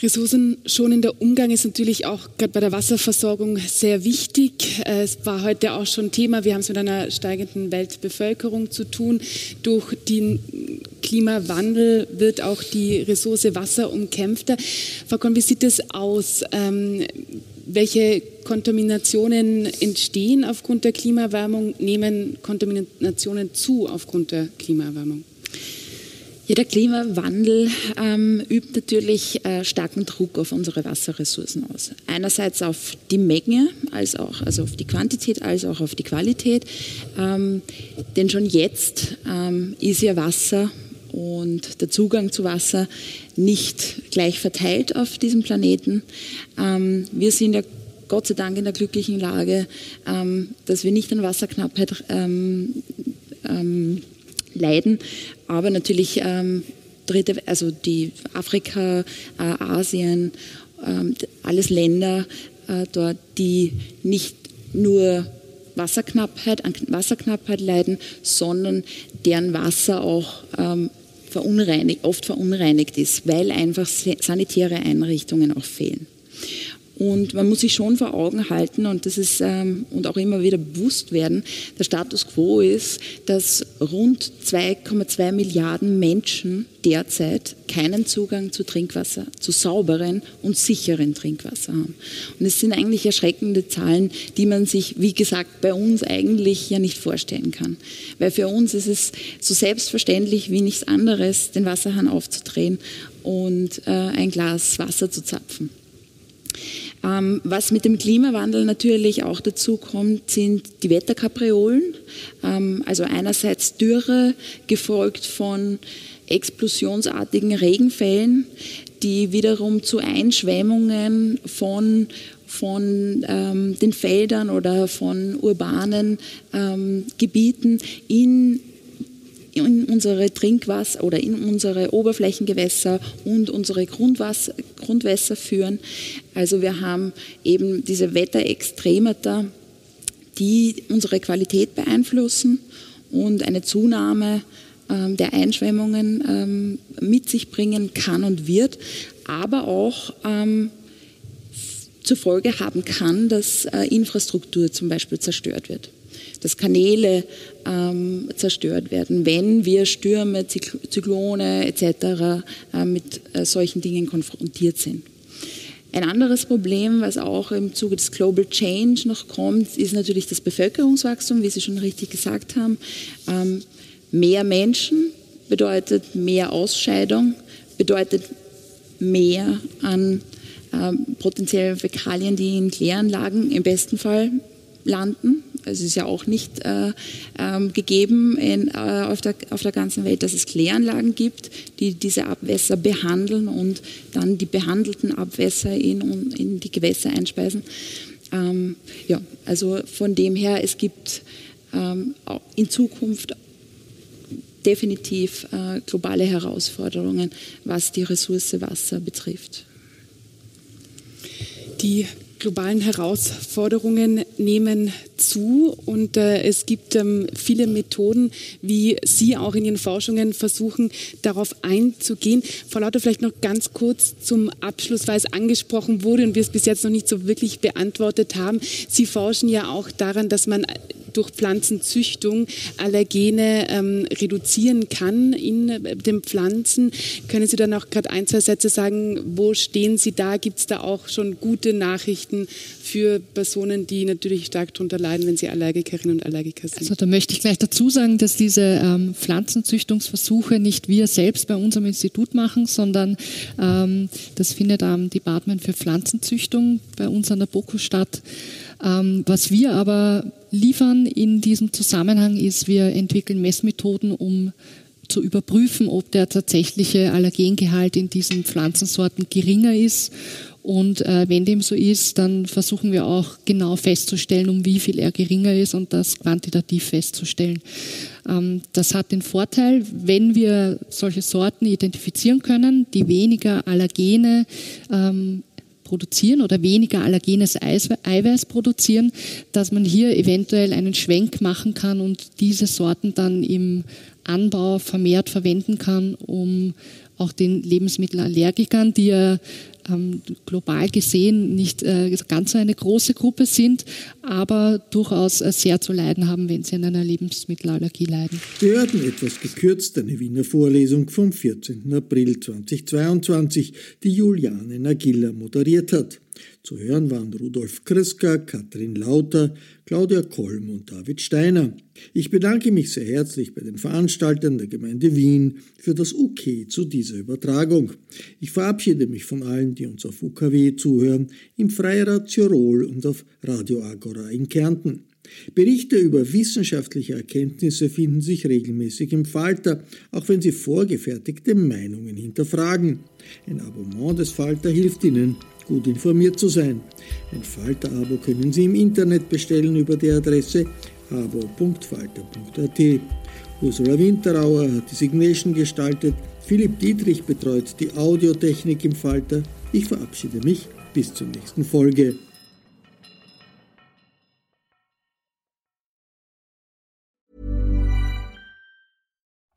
Ressourcenschonender Umgang ist natürlich auch gerade bei der Wasserversorgung sehr wichtig. Es war heute auch schon Thema. Wir haben es mit einer steigenden Weltbevölkerung zu tun. Durch den Klimawandel wird auch die Ressource Wasser umkämpfter. Frau Korn, wie sieht es aus? Ähm, welche Kontaminationen entstehen aufgrund der Klimaerwärmung? Nehmen Kontaminationen zu aufgrund der Klimaerwärmung? Ja, der Klimawandel ähm, übt natürlich äh, starken Druck auf unsere Wasserressourcen aus. Einerseits auf die Menge, als auch, also auf die Quantität, als auch auf die Qualität. Ähm, denn schon jetzt ähm, ist ja Wasser und der Zugang zu Wasser nicht gleich verteilt auf diesem Planeten. Ähm, wir sind ja Gott sei Dank in der glücklichen Lage, ähm, dass wir nicht an Wasserknappheit ähm, ähm, leiden, aber natürlich ähm, dritte, also die Afrika, äh, Asien, äh, alles Länder äh, dort, die nicht nur Wasserknappheit, an Wasserknappheit leiden, sondern deren Wasser auch ähm, verunreinigt, oft verunreinigt ist, weil einfach sanitäre Einrichtungen auch fehlen. Und man muss sich schon vor Augen halten und das ist ähm, und auch immer wieder bewusst werden, der Status quo ist, dass rund 2,2 Milliarden Menschen derzeit keinen Zugang zu Trinkwasser, zu sauberen und sicheren Trinkwasser haben. Und es sind eigentlich erschreckende Zahlen, die man sich, wie gesagt, bei uns eigentlich ja nicht vorstellen kann. Weil für uns ist es so selbstverständlich wie nichts anderes, den Wasserhahn aufzudrehen und äh, ein Glas Wasser zu zapfen. Ähm, was mit dem Klimawandel natürlich auch dazu kommt, sind die Wetterkapriolen. Ähm, also einerseits Dürre, gefolgt von explosionsartigen Regenfällen, die wiederum zu Einschwemmungen von von ähm, den Feldern oder von urbanen ähm, Gebieten in in unsere Trinkwasser oder in unsere Oberflächengewässer und unsere Grundwasser, Grundwässer führen. Also wir haben eben diese Wetterextremata, die unsere Qualität beeinflussen und eine Zunahme ähm, der Einschwemmungen ähm, mit sich bringen kann und wird, aber auch ähm, zur Folge haben kann, dass äh, Infrastruktur zum Beispiel zerstört wird dass Kanäle ähm, zerstört werden, wenn wir Stürme, Zyklone etc. Äh, mit äh, solchen Dingen konfrontiert sind. Ein anderes Problem, was auch im Zuge des Global Change noch kommt, ist natürlich das Bevölkerungswachstum, wie Sie schon richtig gesagt haben. Ähm, mehr Menschen bedeutet mehr Ausscheidung, bedeutet mehr an ähm, potenziellen Fäkalien, die in Kläranlagen im besten Fall landen. Es ist ja auch nicht äh, ähm, gegeben in, äh, auf, der, auf der ganzen Welt, dass es Kläranlagen gibt, die diese Abwässer behandeln und dann die behandelten Abwässer in, in die Gewässer einspeisen. Ähm, ja, also von dem her, es gibt ähm, in Zukunft definitiv äh, globale Herausforderungen, was die Ressource Wasser betrifft. Die globalen Herausforderungen nehmen zu und äh, es gibt ähm, viele Methoden, wie Sie auch in Ihren Forschungen versuchen, darauf einzugehen. Frau Lauter, vielleicht noch ganz kurz zum Abschluss, weil es angesprochen wurde und wir es bis jetzt noch nicht so wirklich beantwortet haben. Sie forschen ja auch daran, dass man durch Pflanzenzüchtung Allergene ähm, reduzieren kann in äh, den Pflanzen. Können Sie dann auch gerade ein, zwei Sätze sagen, wo stehen Sie da? Gibt es da auch schon gute Nachrichten für Personen, die natürlich stark darunter leiden, wenn sie Allergikerinnen und Allergiker sind? Also da möchte ich gleich dazu sagen, dass diese ähm, Pflanzenzüchtungsversuche nicht wir selbst bei unserem Institut machen, sondern ähm, das findet am Department für Pflanzenzüchtung bei uns an der BOKU statt. Ähm, was wir aber liefern in diesem Zusammenhang ist, wir entwickeln Messmethoden, um zu überprüfen, ob der tatsächliche Allergengehalt in diesen Pflanzensorten geringer ist. Und äh, wenn dem so ist, dann versuchen wir auch genau festzustellen, um wie viel er geringer ist und das quantitativ festzustellen. Ähm, das hat den Vorteil, wenn wir solche Sorten identifizieren können, die weniger Allergene ähm, produzieren oder weniger allergenes Eiweiß produzieren, dass man hier eventuell einen Schwenk machen kann und diese Sorten dann im Anbau vermehrt verwenden kann, um auch den Lebensmittelallergikern, die ja ähm, global gesehen nicht äh, ganz so eine große Gruppe sind, aber durchaus äh, sehr zu leiden haben, wenn sie an einer Lebensmittelallergie leiden. Wir hörten etwas gekürzt eine Wiener Vorlesung vom 14. April 2022, die Juliane Nagilla moderiert hat. Zu hören waren Rudolf Kriska, Katrin Lauter, Claudia Kolm und David Steiner. Ich bedanke mich sehr herzlich bei den Veranstaltern der Gemeinde Wien für das OK zu dieser Übertragung. Ich verabschiede mich von allen, die uns auf UKW zuhören, im Freirad Tirol und auf Radio Agora in Kärnten. Berichte über wissenschaftliche Erkenntnisse finden sich regelmäßig im Falter, auch wenn sie vorgefertigte Meinungen hinterfragen. Ein Abonnement des Falter hilft Ihnen, gut informiert zu sein. Ein Falter-Abo können Sie im Internet bestellen über die Adresse abo.falter.at. Ursula Winterauer hat die Signation gestaltet, Philipp Dietrich betreut die Audiotechnik im Falter. Ich verabschiede mich bis zur nächsten Folge.